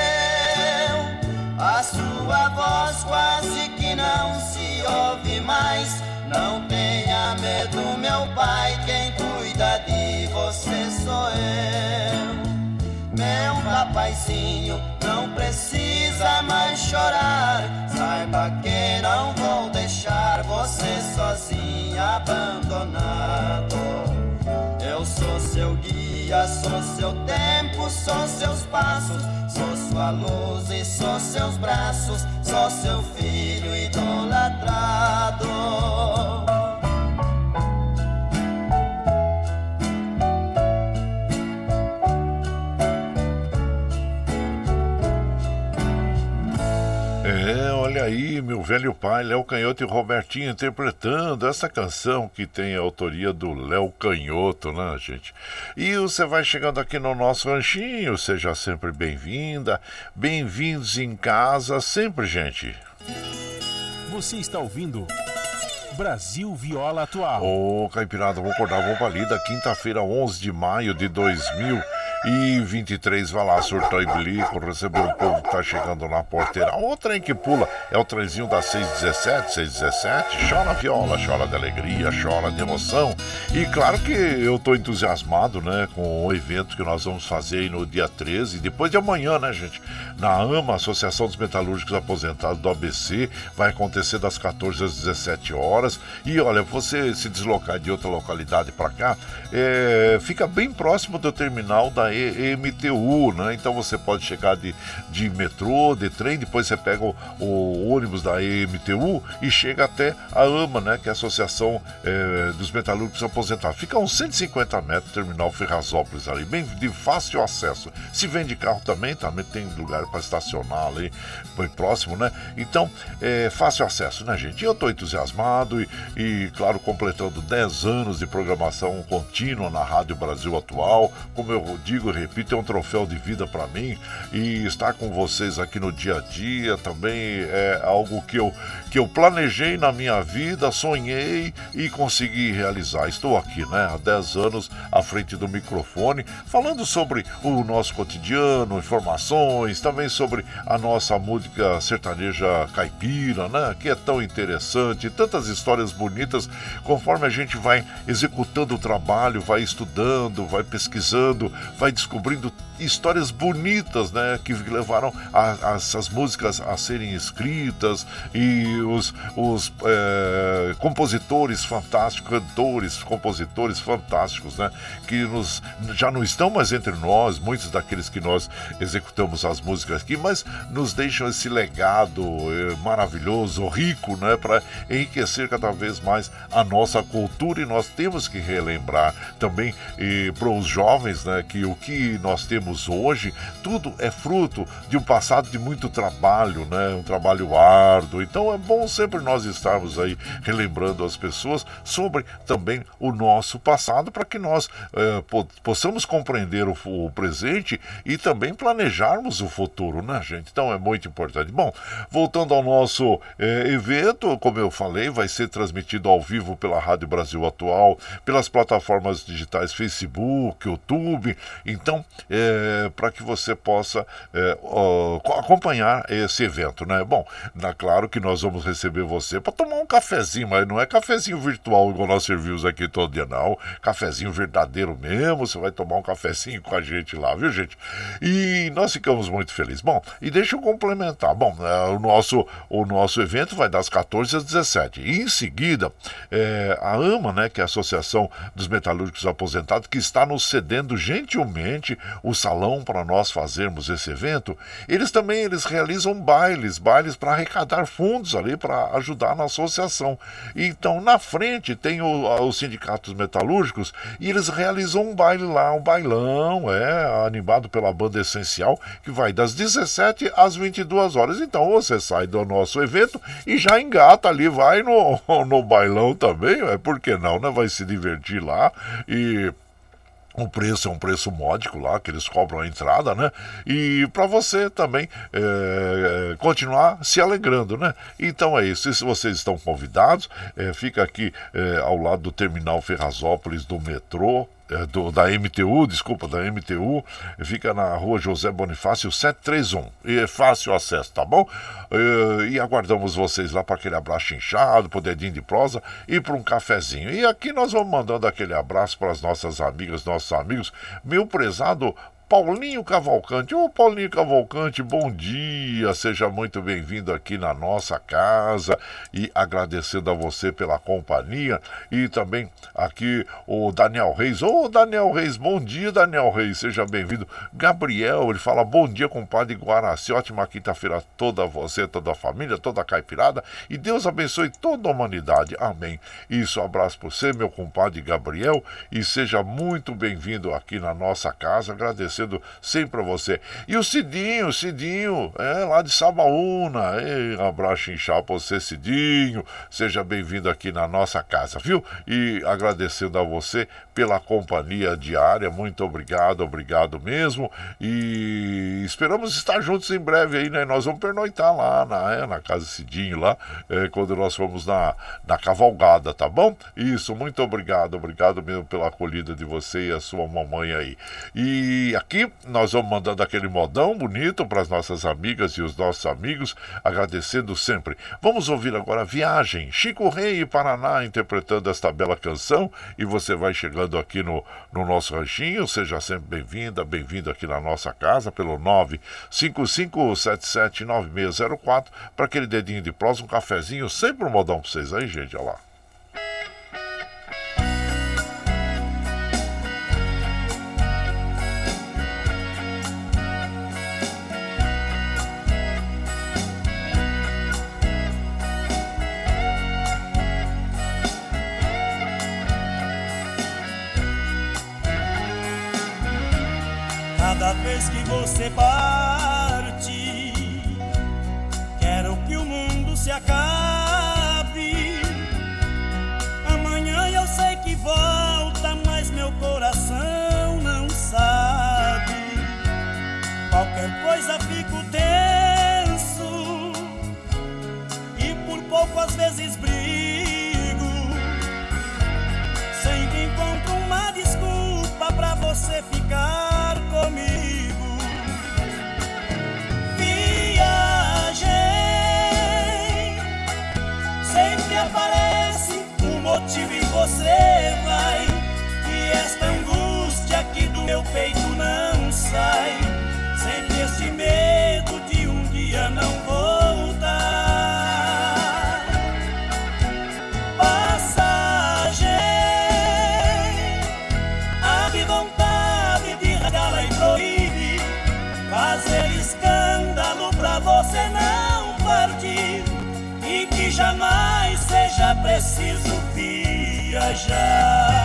A sua voz quase que não se ouve mais. Não tenha medo, meu pai, quem cuida de você sou eu. Meu papaizinho, não precisa mais chorar. Saiba que não vou deixar você sozinho, abandonado. Eu sou seu guia, sou seu tempo, sou seus passos, sou sua luz e sou seus braços, sou seu filho idolatrado. Aí, meu velho pai, Léo Canhoto e Robertinho interpretando essa canção que tem a autoria do Léo Canhoto, né, gente? E você vai chegando aqui no nosso ranchinho, seja sempre bem-vinda, bem-vindos em casa, sempre, gente. Você está ouvindo Brasil Viola Atual. Ô, Caipirada, vou acordar, vou pra lida, quinta-feira, 11 de maio de 2000 e 23 vai lá, surtou e bilico, receber o povo que tá chegando na porteira. O trem que pula é o trenzinho da 617, 617. Chora viola, chora de alegria, chora de emoção. E claro que eu tô entusiasmado, né, com o evento que nós vamos fazer aí no dia 13, depois de amanhã, né, gente? Na AMA, Associação dos Metalúrgicos Aposentados do ABC, vai acontecer das 14 às 17 horas. E olha, você se deslocar de outra localidade para cá, é, fica bem próximo do terminal da EMTU, né? Então você pode chegar de, de metrô, de trem, depois você pega o, o ônibus da EMTU e chega até a AMA, né? Que é a Associação é, dos Metalúrgicos Aposentados. Fica a uns 150 metros, terminal Ferrazópolis ali, bem de fácil acesso. Se vem de carro também, também tem lugar para estacionar ali, bem próximo, né? Então, é fácil acesso, né, gente? Eu estou entusiasmado e, e, claro, completando 10 anos de programação contínua na Rádio Brasil Atual, como eu digo, digo repito, é um troféu de vida para mim e estar com vocês aqui no dia a dia também é algo que eu, que eu planejei na minha vida, sonhei e consegui realizar. Estou aqui, né, há 10 anos à frente do microfone, falando sobre o nosso cotidiano, informações, também sobre a nossa música sertaneja caipira, né, que é tão interessante, tantas histórias bonitas conforme a gente vai executando o trabalho, vai estudando, vai pesquisando, vai descobrindo histórias bonitas, né, que levaram a, a, essas músicas a serem escritas e os, os é, compositores fantásticos, cantores, compositores fantásticos, né, que nos, já não estão mais entre nós, muitos daqueles que nós executamos as músicas aqui, mas nos deixam esse legado é, maravilhoso, rico, né, para enriquecer cada vez mais a nossa cultura e nós temos que relembrar também para os jovens, né, que o que nós temos hoje, tudo é fruto de um passado de muito trabalho, né? Um trabalho árduo. Então é bom sempre nós estarmos aí relembrando as pessoas sobre também o nosso passado para que nós eh, possamos compreender o, o, presente e também planejarmos o futuro, né, gente? Então é muito importante. Bom, voltando ao nosso eh, evento, como eu falei, vai ser transmitido ao vivo pela Rádio Brasil Atual, pelas plataformas digitais Facebook, YouTube, então, é, para que você possa é, ó, acompanhar esse evento, né? Bom, na, claro que nós vamos receber você para tomar um cafezinho, mas não é cafezinho virtual igual nós servimos aqui todo dia, não. Cafezinho verdadeiro mesmo, você vai tomar um cafezinho com a gente lá, viu, gente? E nós ficamos muito felizes. Bom, e deixa eu complementar. Bom, é, o, nosso, o nosso evento vai das 14 às 17. E em seguida, a AMA, né, que é a Associação dos Metalúrgicos Aposentados, que está nos cedendo gentilmente o salão para nós fazermos esse evento, eles também eles realizam bailes, bailes para arrecadar fundos ali para ajudar na associação. Então, na frente tem o, os sindicatos metalúrgicos e eles realizam um baile lá, um bailão, é, animado pela banda essencial, que vai das 17 às 22 horas. Então, você sai do nosso evento e já engata ali, vai no, no bailão também, é por que não, né? Vai se divertir lá e o preço é um preço módico lá, que eles cobram a entrada, né? E para você também é, continuar se alegrando, né? Então é isso. Se vocês estão convidados, é, fica aqui é, ao lado do terminal Ferrazópolis do metrô, do, da MTU, desculpa, da MTU, fica na rua José Bonifácio 731. E é fácil acesso, tá bom? E, e aguardamos vocês lá para aquele abraço inchado, pro dedinho de prosa e para um cafezinho. E aqui nós vamos mandando aquele abraço para as nossas amigas, nossos amigos. Meu prezado Paulinho Cavalcante. Ô Paulinho Cavalcante, bom dia, seja muito bem-vindo aqui na nossa casa e agradecendo a você pela companhia e também aqui o Daniel Reis. Ô Daniel Reis, bom dia, Daniel Reis, seja bem-vindo. Gabriel, ele fala bom dia, compadre Guaraci, ótima quinta-feira toda você, toda a família, toda a caipirada e Deus abençoe toda a humanidade. Amém. Isso, abraço para você, meu compadre Gabriel, e seja muito bem-vindo aqui na nossa casa. Agradeço agradecendo sempre a você. E o Cidinho, Cidinho, é lá de Sabaúna. Ei, abraço inchado pra você, Cidinho. Seja bem-vindo aqui na nossa casa, viu? E agradecendo a você pela companhia diária. Muito obrigado, obrigado mesmo. E esperamos estar juntos em breve aí, né? Nós vamos pernoitar lá na, é, na casa Cidinho, lá, é, quando nós formos na, na cavalgada, tá bom? Isso, muito obrigado, obrigado mesmo pela acolhida de você e a sua mamãe aí. E aqui nós vamos mandando aquele modão bonito para as nossas amigas e os nossos amigos, agradecendo sempre. Vamos ouvir agora Viagem, Chico Rei e Paraná interpretando esta bela canção. E você vai chegando aqui no, no nosso ranchinho, seja sempre bem-vinda, bem-vindo aqui na nossa casa pelo 955779604 para aquele dedinho de prosa, um cafezinho, sempre um modão para vocês aí, gente, olha lá. Você parte, você vai. E esta angústia aqui do meu peito não sai. Sempre este medo de um dia não voltar. Passagem, a de vontade de rasgá-la e proíbe fazer escândalo pra você não partir. E que jamais seja preciso viajar.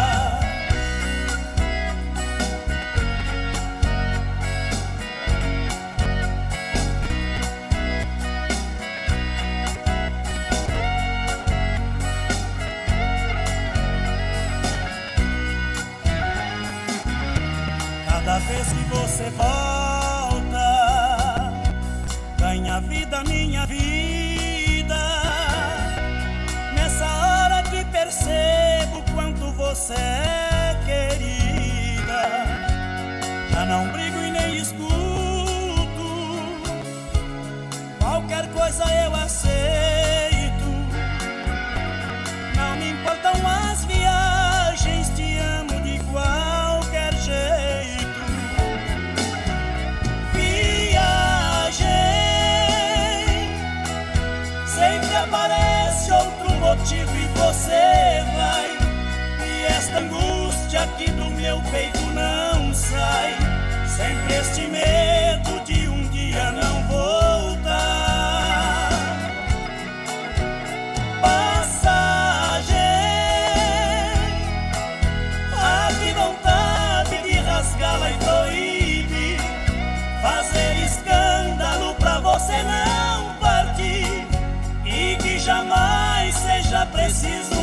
Este medo de um dia não voltar. Passagem, a que vontade de rasgá-la e proíbe fazer escândalo pra você não partir. E que jamais seja preciso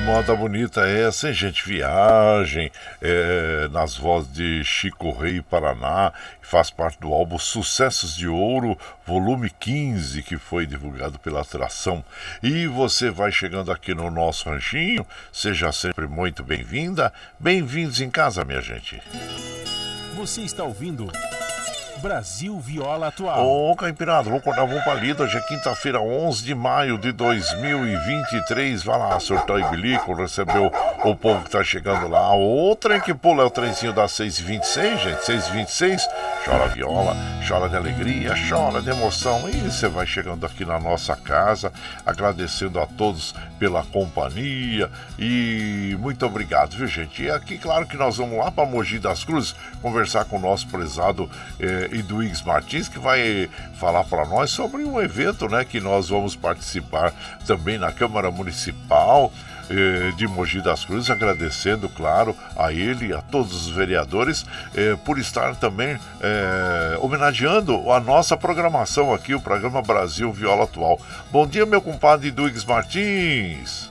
moda bonita essa, hein, gente? Viagem, é, nas vozes de Chico Rei Paraná, faz parte do álbum Sucessos de Ouro, volume 15, que foi divulgado pela Atração. E você vai chegando aqui no nosso ranchinho, seja sempre muito bem-vinda. Bem-vindos em casa, minha gente. Você está ouvindo. Brasil Viola Atual. Ô, Caipirada, vou acordar, vou pra lida. Hoje é quinta-feira, 11 de maio de 2023. Vai lá, surtou e bilico, recebeu o povo que tá chegando lá. O trem que pula é o trenzinho das 6h26, gente. 6h26, chora viola, chora de alegria, chora de emoção. E você vai chegando aqui na nossa casa, agradecendo a todos pela companhia. E muito obrigado, viu, gente? E aqui, claro que nós vamos lá para Mogi das Cruzes conversar com o nosso prezado. Eh, e Martins, que vai falar para nós sobre um evento né, que nós vamos participar também na Câmara Municipal eh, de Mogi das Cruzes, agradecendo, claro, a ele e a todos os vereadores eh, por estar também eh, homenageando a nossa programação aqui, o programa Brasil Viola Atual. Bom dia, meu compadre Duígues Martins.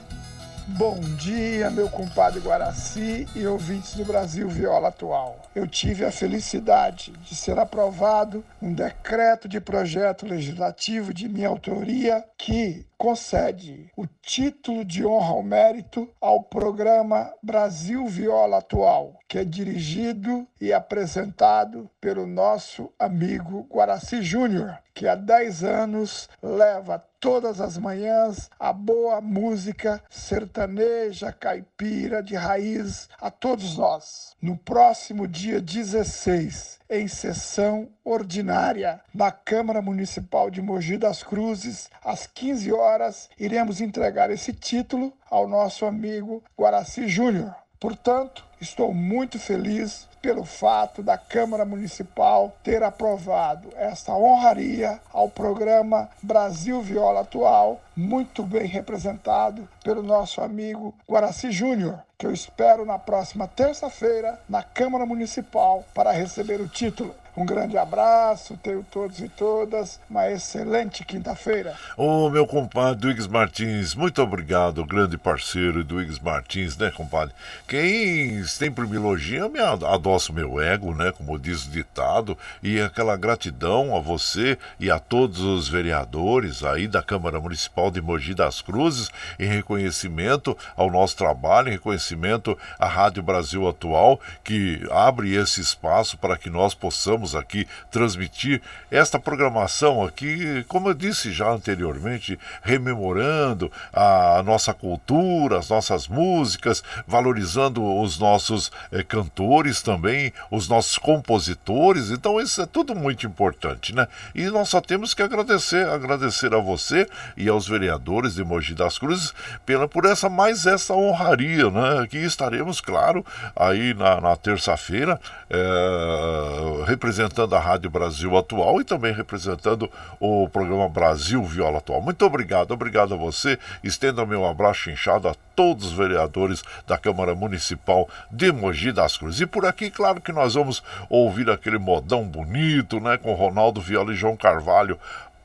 Bom dia, meu compadre Guaraci e ouvintes do Brasil Viola Atual. Eu tive a felicidade de ser aprovado um decreto de projeto legislativo de minha autoria que concede o título de honra ao mérito ao programa Brasil Viola Atual, que é dirigido e apresentado pelo nosso amigo Guaraci Júnior, que há 10 anos leva todas as manhãs a boa música sertaneja, caipira, de raiz a todos nós. No próximo dia 16, em sessão ordinária na Câmara Municipal de Mogi das Cruzes, às 15 horas, iremos entregar esse título ao nosso amigo Guaraci Júnior. Portanto, estou muito feliz pelo fato da Câmara Municipal ter aprovado esta honraria ao programa Brasil Viola Atual, muito bem representado pelo nosso amigo Guaraci Júnior, que eu espero na próxima terça-feira na Câmara Municipal para receber o título. Um grande abraço, tenho todos e todas uma excelente quinta-feira. Ô, meu compadre Duígues Martins, muito obrigado, grande parceiro Duígues Martins, né, compadre? Quem sempre me elogia, me adoça o meu ego, né, como diz o ditado, e aquela gratidão a você e a todos os vereadores aí da Câmara Municipal de Mogi das Cruzes, em reconhecimento ao nosso trabalho, em reconhecimento à Rádio Brasil Atual, que abre esse espaço para que nós possamos vamos aqui transmitir esta programação aqui, como eu disse já anteriormente, rememorando a nossa cultura, as nossas músicas, valorizando os nossos eh, cantores também, os nossos compositores. Então isso é tudo muito importante, né? E nós só temos que agradecer, agradecer a você e aos vereadores de Mogi das Cruzes pela por essa mais essa honraria, né? Que estaremos, claro, aí na, na terça-feira é, representando a Rádio Brasil Atual e também representando o programa Brasil Viola Atual. Muito obrigado, obrigado a você. Estenda meu abraço inchado a todos os vereadores da Câmara Municipal de Mogi das Cruzes. E por aqui, claro que nós vamos ouvir aquele modão bonito, né, com Ronaldo Viola e João Carvalho.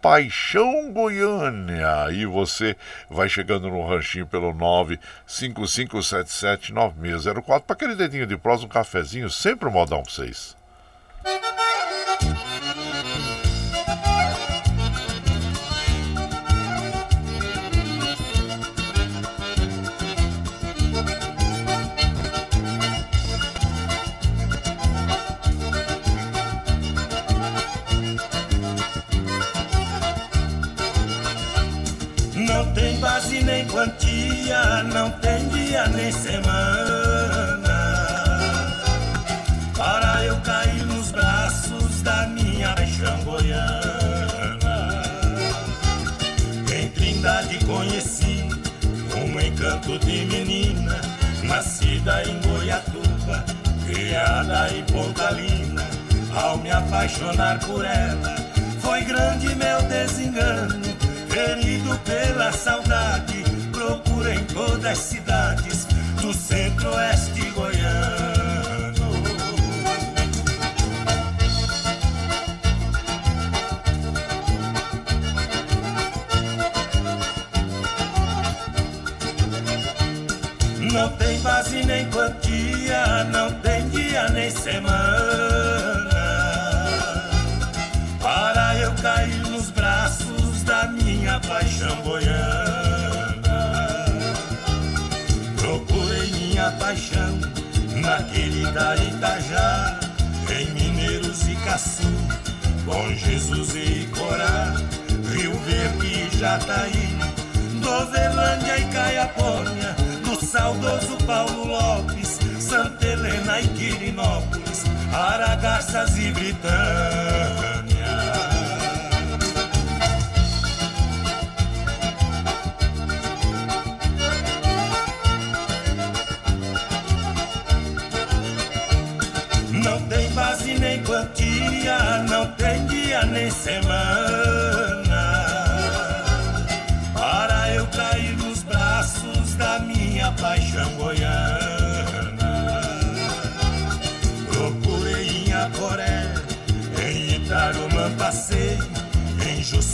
Paixão Goiânia. E você vai chegando no ranchinho pelo 955779604 para aquele dedinho de prosa, um cafezinho, sempre um modão para vocês. Não tem base nem quantia, não tem dia nem semana nascida em Goiatuba, criada em Pontalina. Ao me apaixonar por ela, foi grande meu desengano, ferido pela saudade. Procura em todas as cidades do centro-oeste goiano. Não tem base nem quantia, não tem dia nem semana. Para eu cair nos braços da minha paixão goiana Procurei minha paixão naquele Itajá Em Mineiros e Caçu, Bom Jesus e Corá Rio Verde e Jataí Doverlândia e Caiapônia saudoso Paulo Lopes, Santa Helena e Quirinópolis, Aragarças e Britânia. Não tem base nem quantia, não tem dia nem semana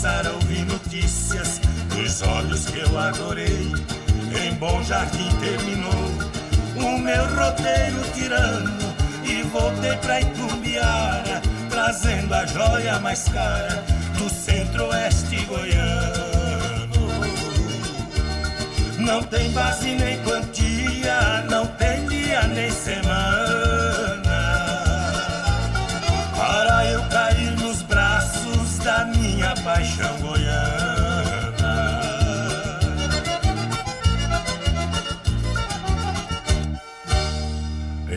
em Jussara ouvi notícias dos olhos que eu adorei. Em Bom Jardim terminou o meu roteiro tirano e voltei pra Itumbiara, trazendo a joia mais cara do centro-oeste goiano. Não tem base nem quantia, não tem dia nem semana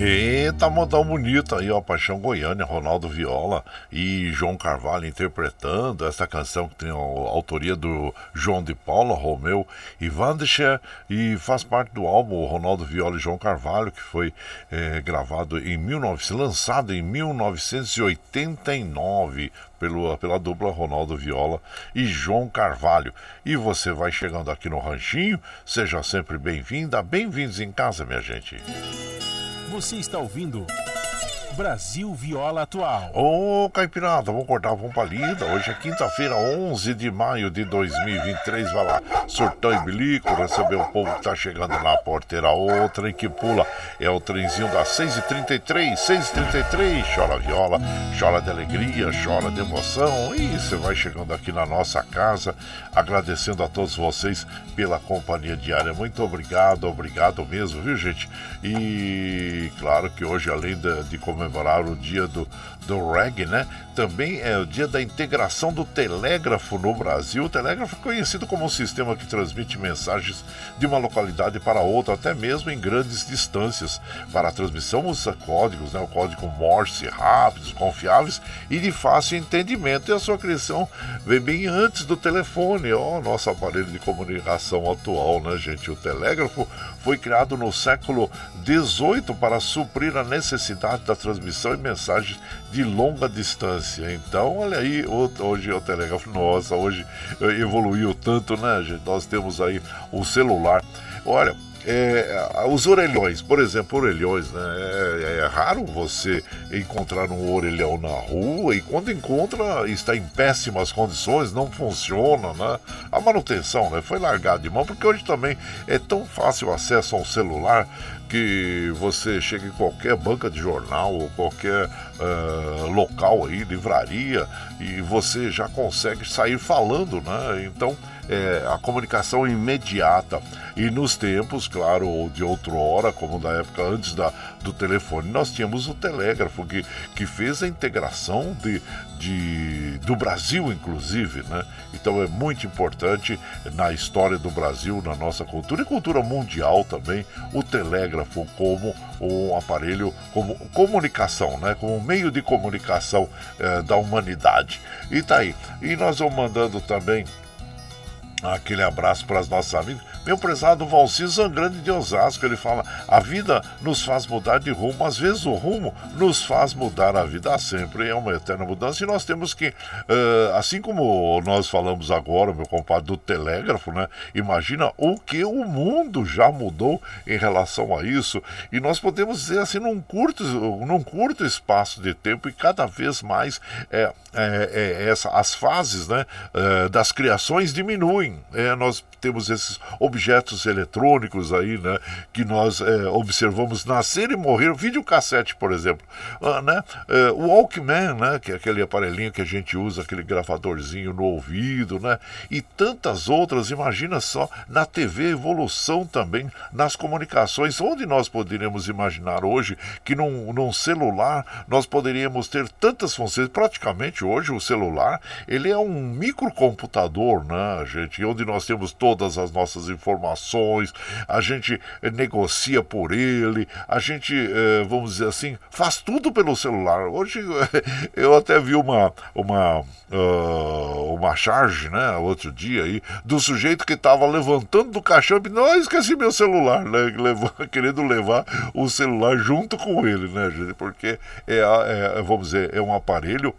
Eita, modão bonito aí, ó, Paixão Goiânia, Ronaldo Viola e João Carvalho interpretando essa canção que tem a autoria do João de Paula, Romeu e Vandescher e faz parte do álbum Ronaldo Viola e João Carvalho, que foi é, gravado em 19, lançado em 1989 pelo, pela dupla Ronaldo Viola e João Carvalho. E você vai chegando aqui no Ranchinho, seja sempre bem-vinda, bem-vindos em casa, minha gente. Você está ouvindo Brasil Viola Atual. Ô, Caipirada, vamos cortar a palida. Hoje é quinta-feira, 11 de maio de 2023. Vai lá, surtão e bilico, receber o povo que tá chegando na porteira. O trem que pula é o trenzinho das 6h33, 6h33. Chora viola, chora de alegria, chora de emoção. E você vai chegando aqui na nossa casa, agradecendo a todos vocês pela companhia diária. Muito obrigado, obrigado mesmo, viu, gente? E claro que hoje, além de, de comer comemorar o dia do, do reggae, né? Também é o dia da integração do telégrafo no Brasil. O telégrafo é conhecido como um sistema que transmite mensagens de uma localidade para outra, até mesmo em grandes distâncias. Para a transmissão usa códigos, né? O código Morse, rápidos, confiáveis e de fácil entendimento. E a sua criação vem bem antes do telefone, ó, nosso aparelho de comunicação atual, né, gente? O telégrafo foi criado no século XVIII para suprir a necessidade da transmissão e mensagens de longa distância. Então, olha aí, hoje é o telégrafo, nossa, hoje evoluiu tanto, né, gente? Nós temos aí o celular. Olha, é, os orelhões, por exemplo, orelhões, né? É, é, raro você encontrar um orelhão na rua e quando encontra está em péssimas condições, não funciona, né? A manutenção, né? Foi largado de mão porque hoje também é tão fácil o acesso ao celular que você chega em qualquer banca de jornal ou qualquer uh, local aí, livraria, e você já consegue sair falando, né? Então é, a comunicação imediata. E nos tempos, claro, de outrora, como da época antes da, do telefone, nós tínhamos o telégrafo que, que fez a integração de, de, do Brasil, inclusive, né? Então é muito importante na história do Brasil, na nossa cultura e cultura mundial também, o telégrafo como um aparelho, como comunicação, né? Como meio de comunicação eh, da humanidade. E tá aí. E nós vamos mandando também aquele abraço para as nossas amigas. Meu prezado Valci Zangrande de Osasco, ele fala: a vida nos faz mudar de rumo, às vezes o rumo nos faz mudar a vida sempre, é uma eterna mudança e nós temos que, uh, assim como nós falamos agora, meu compadre, do telégrafo, né? Imagina o que o mundo já mudou em relação a isso e nós podemos dizer assim, num curto, num curto espaço de tempo e cada vez mais é, é, é essa, as fases né, uh, das criações diminuem é, nós temos esses objetos eletrônicos aí, né? Que nós é, observamos nascer e morrer. Videocassete, por exemplo. Ah, né? É, o Walkman, né? Que é aquele aparelhinho que a gente usa, aquele gravadorzinho no ouvido, né? E tantas outras. Imagina só na TV, evolução também nas comunicações. Onde nós poderíamos imaginar hoje que num, num celular nós poderíamos ter tantas funções? Praticamente hoje o celular ele é um microcomputador, né, gente? Onde nós temos todas as nossas informações, a gente negocia por ele, a gente, eh, vamos dizer assim, faz tudo pelo celular. Hoje eu até vi uma, uma, uh, uma charge, né, outro dia aí, do sujeito que estava levantando do caixão e não, esqueci meu celular, né, querendo levar o celular junto com ele, né, gente? Porque é, é vamos dizer, é um aparelho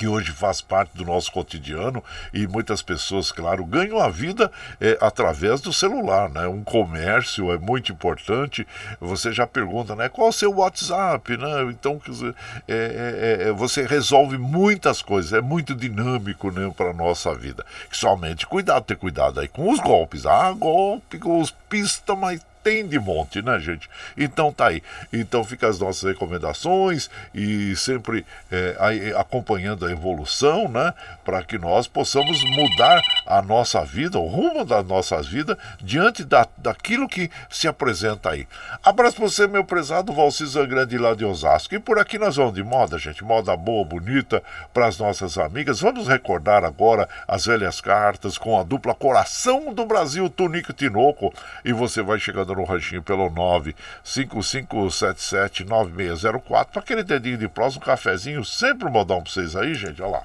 que hoje faz parte do nosso cotidiano e muitas pessoas, claro, ganham a vida é, através do celular, né? Um comércio é muito importante. Você já pergunta, né? Qual o seu WhatsApp, né? Então, quer dizer, é, é, é você resolve muitas coisas, é muito dinâmico, né, para nossa vida. Somente cuidado, ter cuidado aí com os golpes. Ah, golpe, os pista, mas tem de monte, né, gente? Então tá aí. Então fica as nossas recomendações e sempre é, acompanhando a evolução, né? Para que nós possamos mudar a nossa vida, o rumo das nossas vidas, diante da, daquilo que se apresenta aí. Abraço pra você, meu prezado Valcisa Grande lá de Osasco. E por aqui nós vamos de moda, gente. Moda boa, bonita para as nossas amigas. Vamos recordar agora as velhas cartas com a dupla Coração do Brasil, Tunico Tinoco. E você vai chegando no ranchinho pelo 955779604 para aquele dedinho de prós, um cafezinho, sempre um modão para vocês aí, gente, olha lá.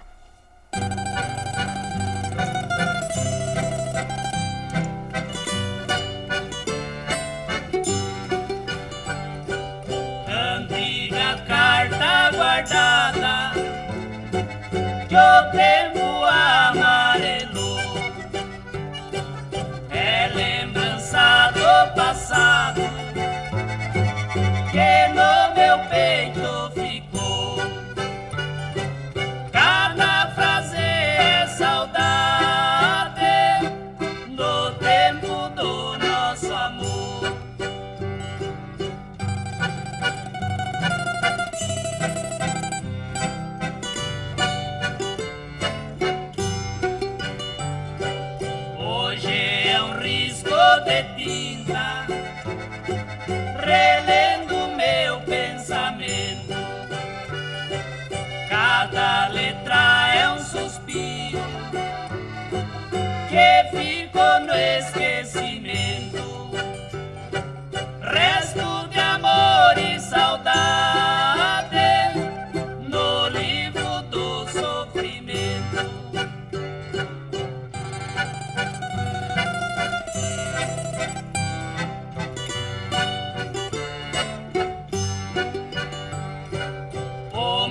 Ficou no esquecimento. Resto de amor e saudade no livro do sofrimento.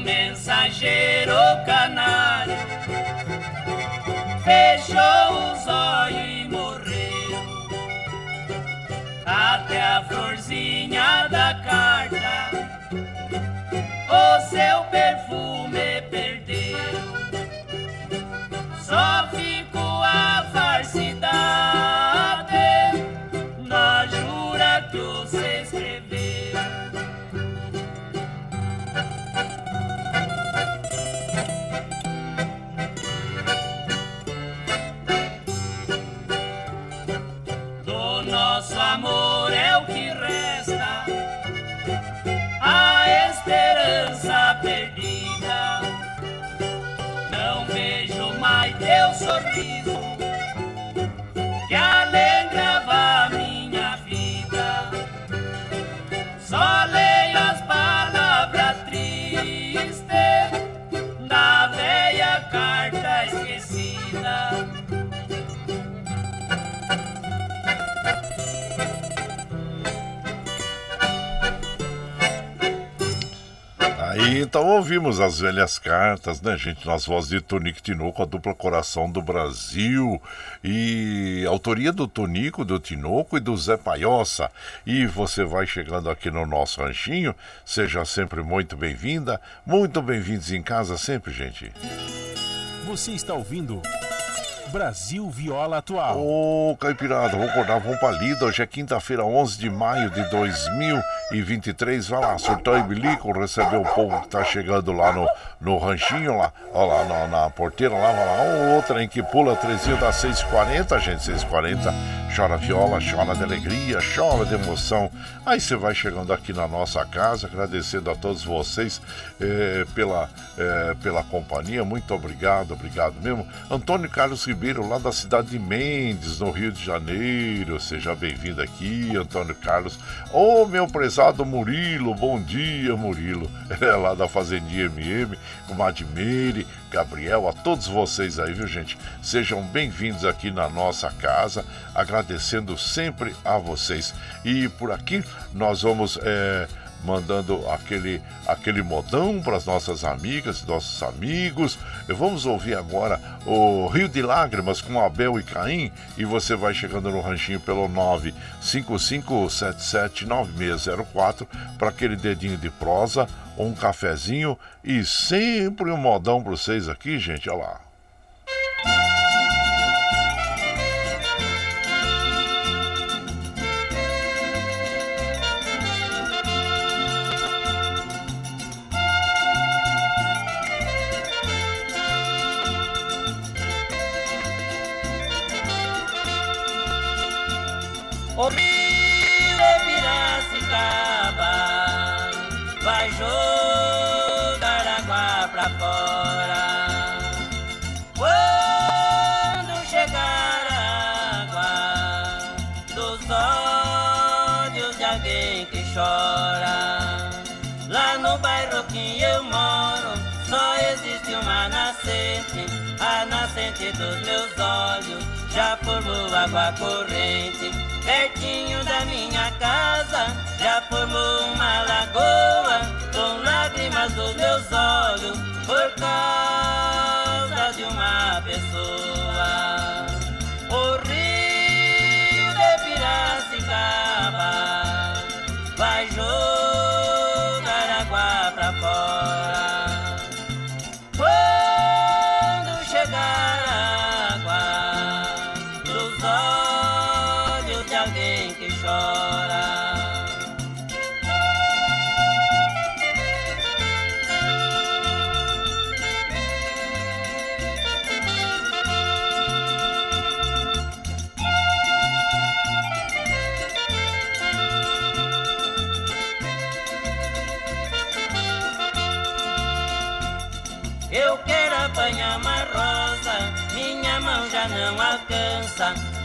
mensageiro canário fechou da carta o seu perfume teu então ouvimos as velhas cartas, né, gente, nas vozes de Tonico Tinoco, a dupla Coração do Brasil, e autoria do Tonico, do Tinoco e do Zé Paiossa. E você vai chegando aqui no nosso ranchinho, seja sempre muito bem-vinda, muito bem-vindos em casa sempre, gente. Você está ouvindo Brasil Viola Atual. Ô, Caipirada, vamos acordar, vamos pra lida. Hoje é quinta-feira, 11 de maio de 2023. Vai lá, surtou e bilico, receber o povo que tá chegando lá no, no ranchinho, lá, ó lá na, na porteira, lá, vai lá. outra em que pula, trezinho da 6h40, gente, 6h40. Chora viola, chora de alegria, chora de emoção. Aí você vai chegando aqui na nossa casa, agradecendo a todos vocês eh, pela, eh, pela companhia. Muito obrigado, obrigado mesmo. Antônio Carlos Ribeiro, lá da cidade de Mendes, no Rio de Janeiro. Seja bem-vindo aqui, Antônio Carlos. Ô, oh, meu prezado Murilo, bom dia, Murilo. É lá da Fazendinha MM, com Madmeire, Gabriel, a todos vocês aí, viu, gente? Sejam bem-vindos aqui na nossa casa, agradecendo sempre a vocês. E por aqui nós vamos. É mandando aquele, aquele modão para as nossas amigas nossos amigos. Vamos ouvir agora o Rio de Lágrimas com Abel e Caim e você vai chegando no ranchinho pelo 955779604 para aquele dedinho de prosa, um cafezinho e sempre um modão para vocês aqui, gente. Olha lá. Nascente dos meus olhos já formou água corrente. Pertinho da minha casa já formou uma lagoa com lágrimas dos meus olhos por causa de uma pessoa.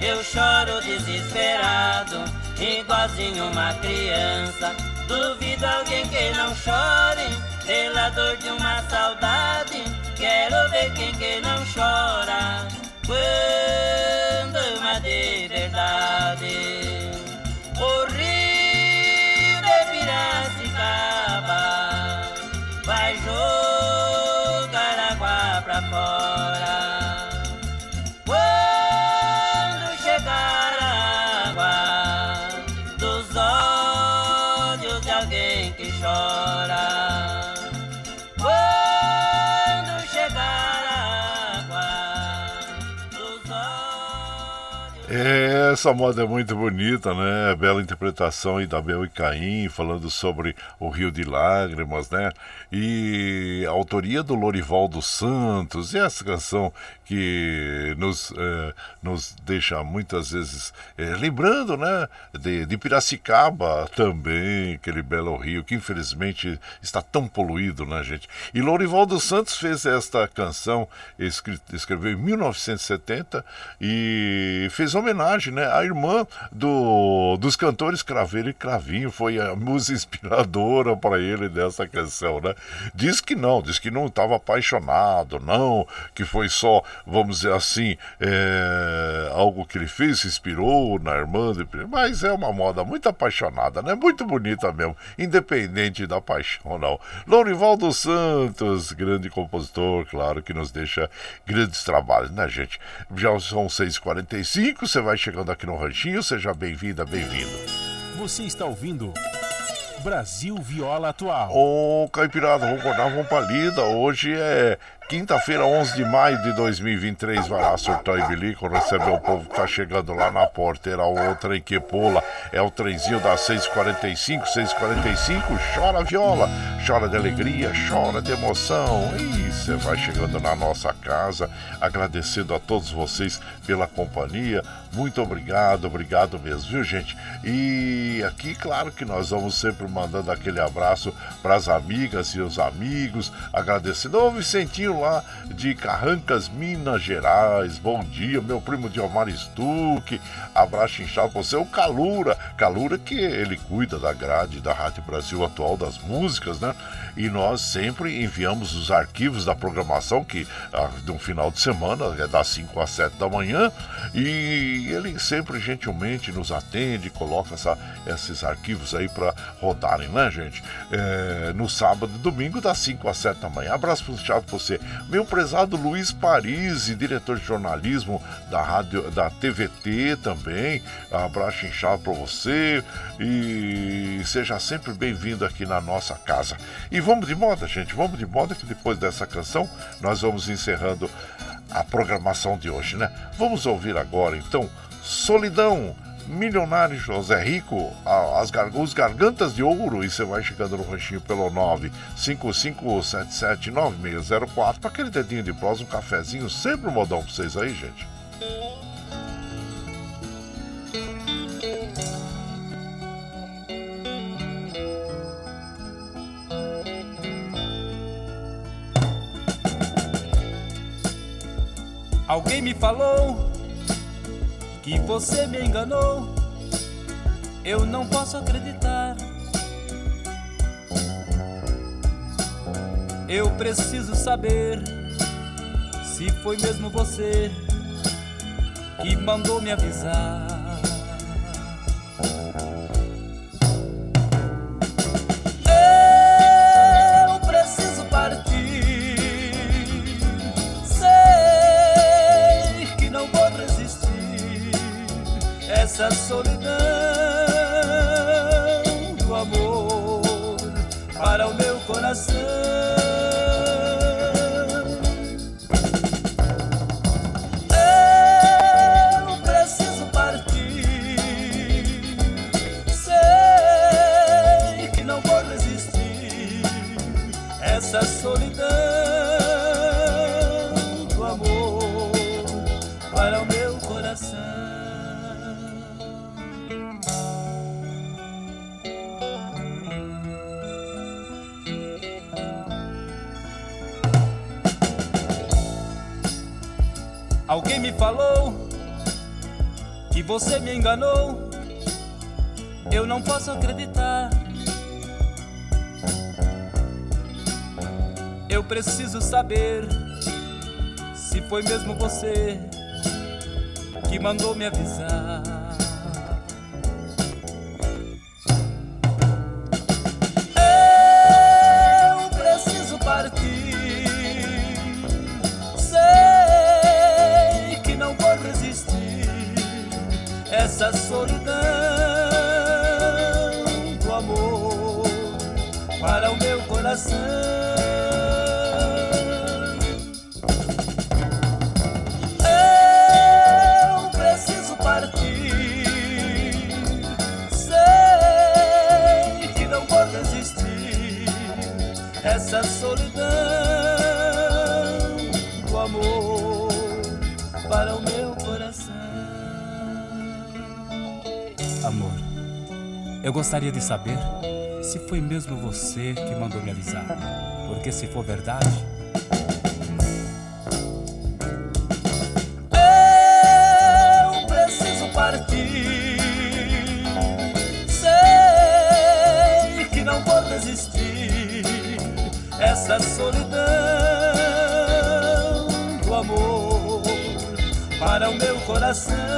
Eu choro desesperado, igualzinho uma criança. Duvido alguém que não chore pela dor de uma saudade. Quero ver quem que não chora quando ama de verdade. Essa moda é muito bonita, né? Bela interpretação da Bel e Caim, falando sobre o Rio de Lágrimas, né? E a autoria do Lorival dos Santos, e essa canção que nos, eh, nos deixa muitas vezes eh, lembrando, né? De, de Piracicaba também, aquele belo rio que infelizmente está tão poluído, né, gente? E Lorival dos Santos fez esta canção, escreveu em 1970 e fez homenagem, né? Né? A irmã do, dos cantores Craveiro e Cravinho foi a música inspiradora para ele dessa canção, né? Diz que não, diz que não estava apaixonado, não, que foi só, vamos dizer assim, é, algo que ele fez, inspirou na irmã, mas é uma moda muito apaixonada, né? Muito bonita mesmo, independente da paixão, não. Lourival Santos, grande compositor, claro, que nos deixa grandes trabalhos, né, gente? Já são 6h45, você vai chegando aqui no Ranchinho, seja bem-vinda, bem-vindo. Você está ouvindo. Brasil Viola Atual. Ô, Caipirada, vamos acordar, vamos pra lida. Hoje é Quinta-feira, 11 de maio de 2023, vai lá surtar e bilico, receber o povo que tá chegando lá na porteira, o trem que pula, é o trenzinho das 6h45, 6h45, chora viola, chora de alegria, chora de emoção, e você vai chegando na nossa casa, agradecendo a todos vocês pela companhia, muito obrigado, obrigado mesmo, viu gente? E aqui, claro que nós vamos sempre mandando aquele abraço para as amigas e os amigos, agradecendo, ô Vicentinho lá de Carrancas, Minas Gerais. Bom dia, meu primo Diomar Stuck. Abraço inchado pra você. O Calura. Calura que ele cuida da grade da Rádio Brasil Atual das músicas, né? E nós sempre enviamos os arquivos da programação, que ah, no final de semana é das 5 às 7 da manhã. E ele sempre gentilmente nos atende, coloca essa, esses arquivos aí para rodarem, né, gente? É, no sábado e domingo, das 5 às 7 da manhã. Abraço puxado pra você. Meu prezado Luiz Paris, diretor de jornalismo da rádio, da TVT também. Abraço inchado para você e seja sempre bem-vindo aqui na nossa casa. E vamos de moda, gente, vamos de moda que depois dessa canção nós vamos encerrando a programação de hoje, né? Vamos ouvir agora então Solidão Milionário José Rico, as gar os Gargantas de Ouro, e você vai chegando no ranchinho pelo 955779604 para aquele dedinho de prosa, um cafezinho, sempre um modão para vocês aí, gente. Alguém me falou que você me enganou. Eu não posso acreditar. Eu preciso saber se foi mesmo você que mandou me avisar. Eu preciso partir. Essa solidão do amor para o meu coração. Saber se foi mesmo você que mandou me avisar. Gostaria de saber se foi mesmo você que mandou me avisar. Porque se for verdade, eu preciso partir. Sei que não vou resistir essa solidão do amor para o meu coração.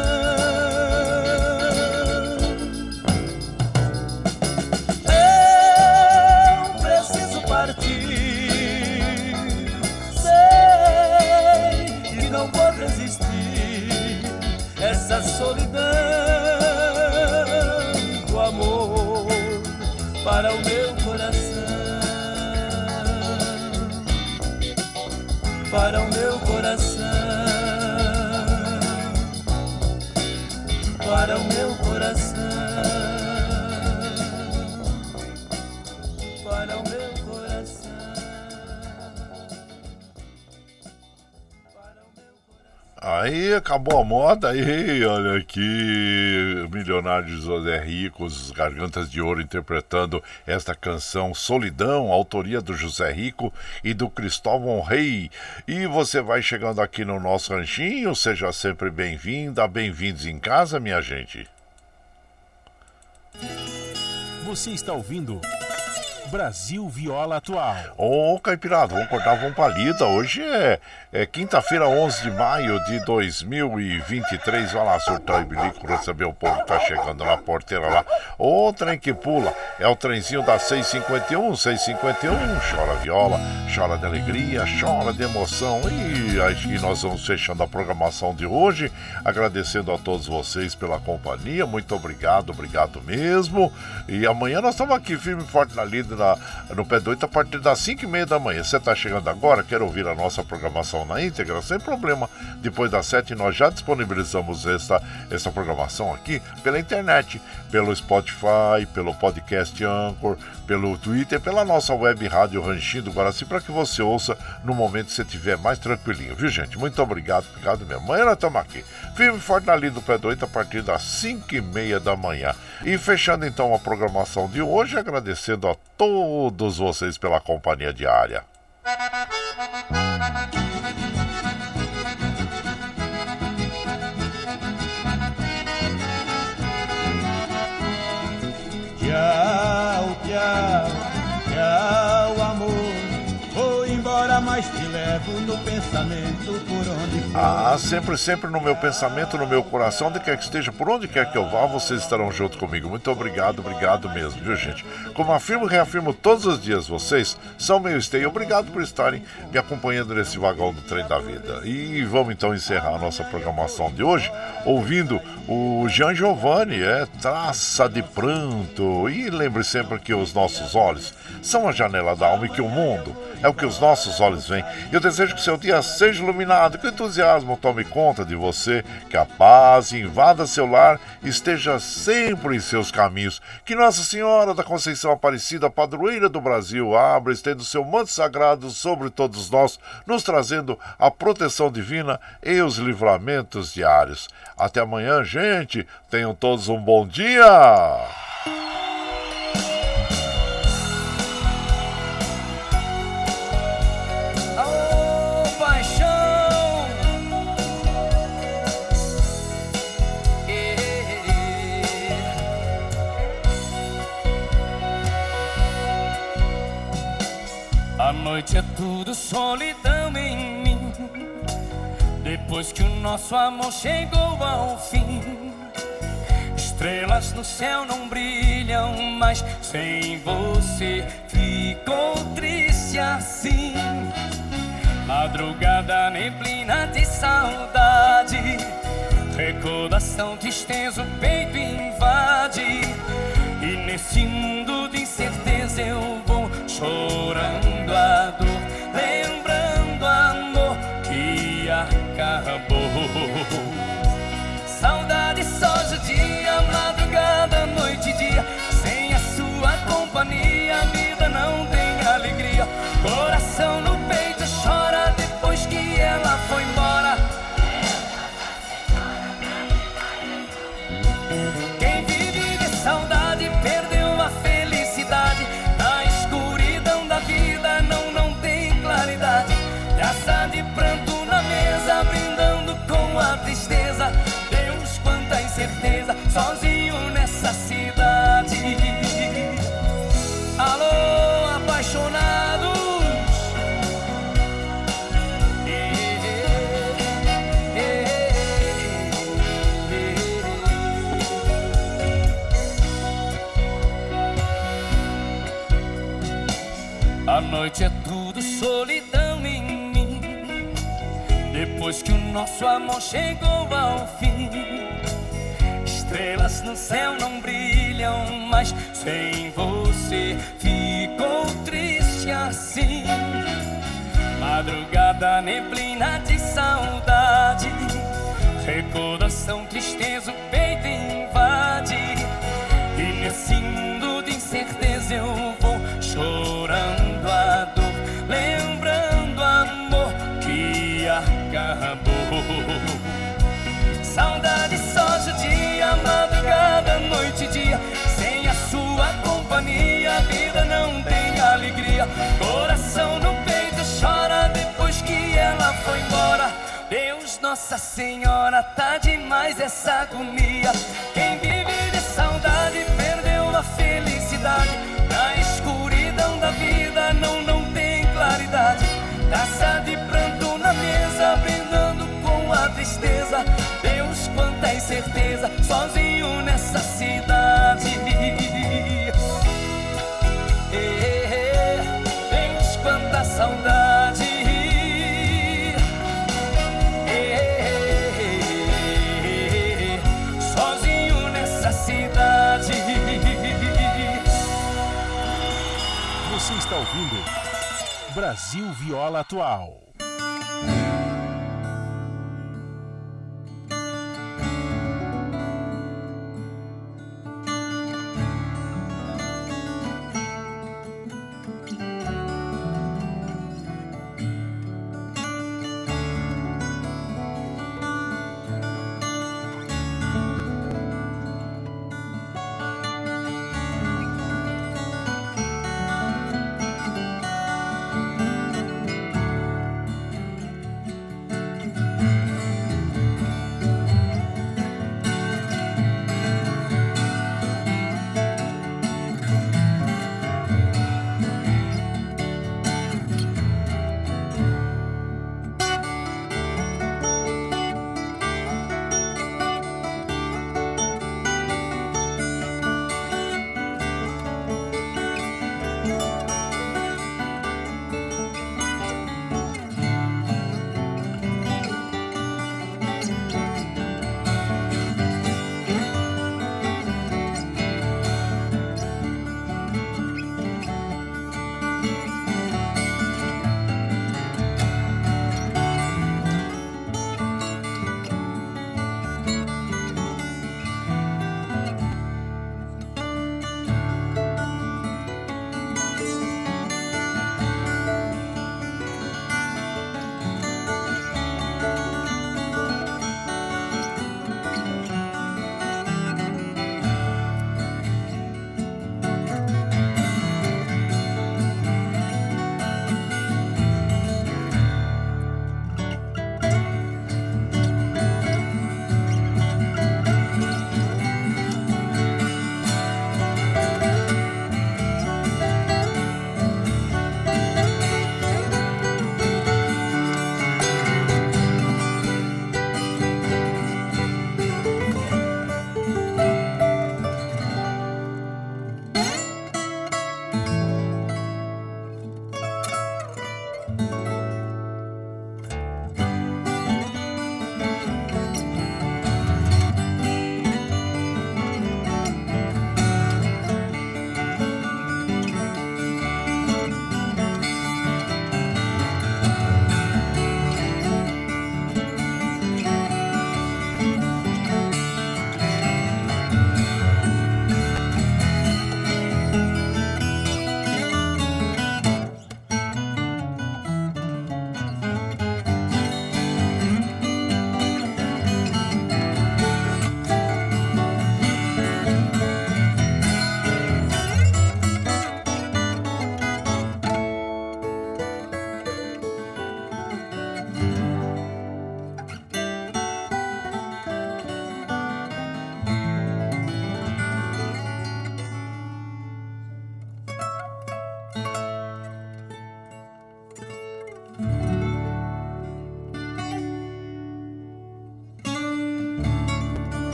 Moda, aí olha aqui, Milionários José Rico, os Gargantas de Ouro interpretando esta canção Solidão, autoria do José Rico e do Cristóvão Rei. E você vai chegando aqui no nosso ranchinho, seja sempre bem-vinda, bem-vindos em casa, minha gente. Você está ouvindo Brasil Viola Atual. Ô, Caipirada, vamos cortar uma palida. Hoje é, é quinta-feira, 11 de maio de 2023. Vai lá, surtar e bilico, receber o povo que tá chegando na porteira lá. O trem que pula é o trenzinho da 651, 651. Chora viola, chora de alegria, chora de emoção. E que nós vamos fechando a programação de hoje. Agradecendo a todos vocês pela companhia. Muito obrigado, obrigado mesmo. E amanhã nós estamos aqui firme e forte na lida no pé do 8 a partir das 5 e meia da manhã. Você está chegando agora, quer ouvir a nossa programação na íntegra? Sem problema. Depois das 7 nós já disponibilizamos essa, essa programação aqui pela internet, pelo Spotify, pelo podcast Anchor, pelo Twitter, pela nossa web rádio Ranchinho do Guaraci, para que você ouça no momento que você estiver mais tranquilinho, viu gente? Muito obrigado, obrigado mesmo. Amanhã nós estamos aqui, firme forte na linha do pé do 8 a partir das 5 e meia da manhã. E fechando então a programação de hoje, agradecendo a todos vocês pela companhia diária. Tchau, tchau, tchau, amor. Mas te levo no pensamento por onde for. Ah, sempre, sempre no meu pensamento, no meu coração, onde quer que esteja, por onde quer que eu vá, vocês estarão junto comigo. Muito obrigado, obrigado mesmo, viu, gente? Como afirmo e reafirmo todos os dias, vocês são meu esteio. Obrigado por estarem me acompanhando nesse vagão do trem da vida. E vamos então encerrar a nossa programação de hoje ouvindo o Jean Giovanni, é Traça de Pranto. E lembre sempre que os nossos olhos são a janela da alma e que o mundo é o que os nossos olhos veem. Eu desejo que seu dia seja iluminado, que o entusiasmo tome conta de você, que a paz invada seu lar e esteja sempre em seus caminhos. Que Nossa Senhora da Conceição Aparecida, padroeira do Brasil, abra estendo seu manto sagrado sobre todos nós, nos trazendo a proteção divina e os livramentos diários. Até amanhã, gente. Tenham todos um bom dia. A noite é tudo solidão em mim. Depois que o nosso amor chegou ao fim, estrelas no céu não brilham mais. Sem você ficou triste assim. Madrugada, neblina de saudade. Recordação, tristeza, o peito invade. E nesse mundo de incerteza eu vou chorando a dor, Depois que o nosso amor chegou ao fim, Estrelas no céu não brilham, mas sem você ficou triste assim. Madrugada, neblina de saudade, recordação, tristeza, o peito invade. E nesse mundo de incerteza eu vou acabou. Saudade só dia, madrugada, noite e dia. Sem a sua companhia, a vida não tem alegria. Coração no peito chora depois que ela foi embora. Deus, Nossa Senhora, tá demais essa agonia. Quem vive de saudade perdeu a felicidade. Na escuridão da vida não, não tem claridade. Taça de pranto sozinho nessa cidade. Deus, quanta saudade. Sozinho nessa cidade. Você está ouvindo Brasil Viola Atual.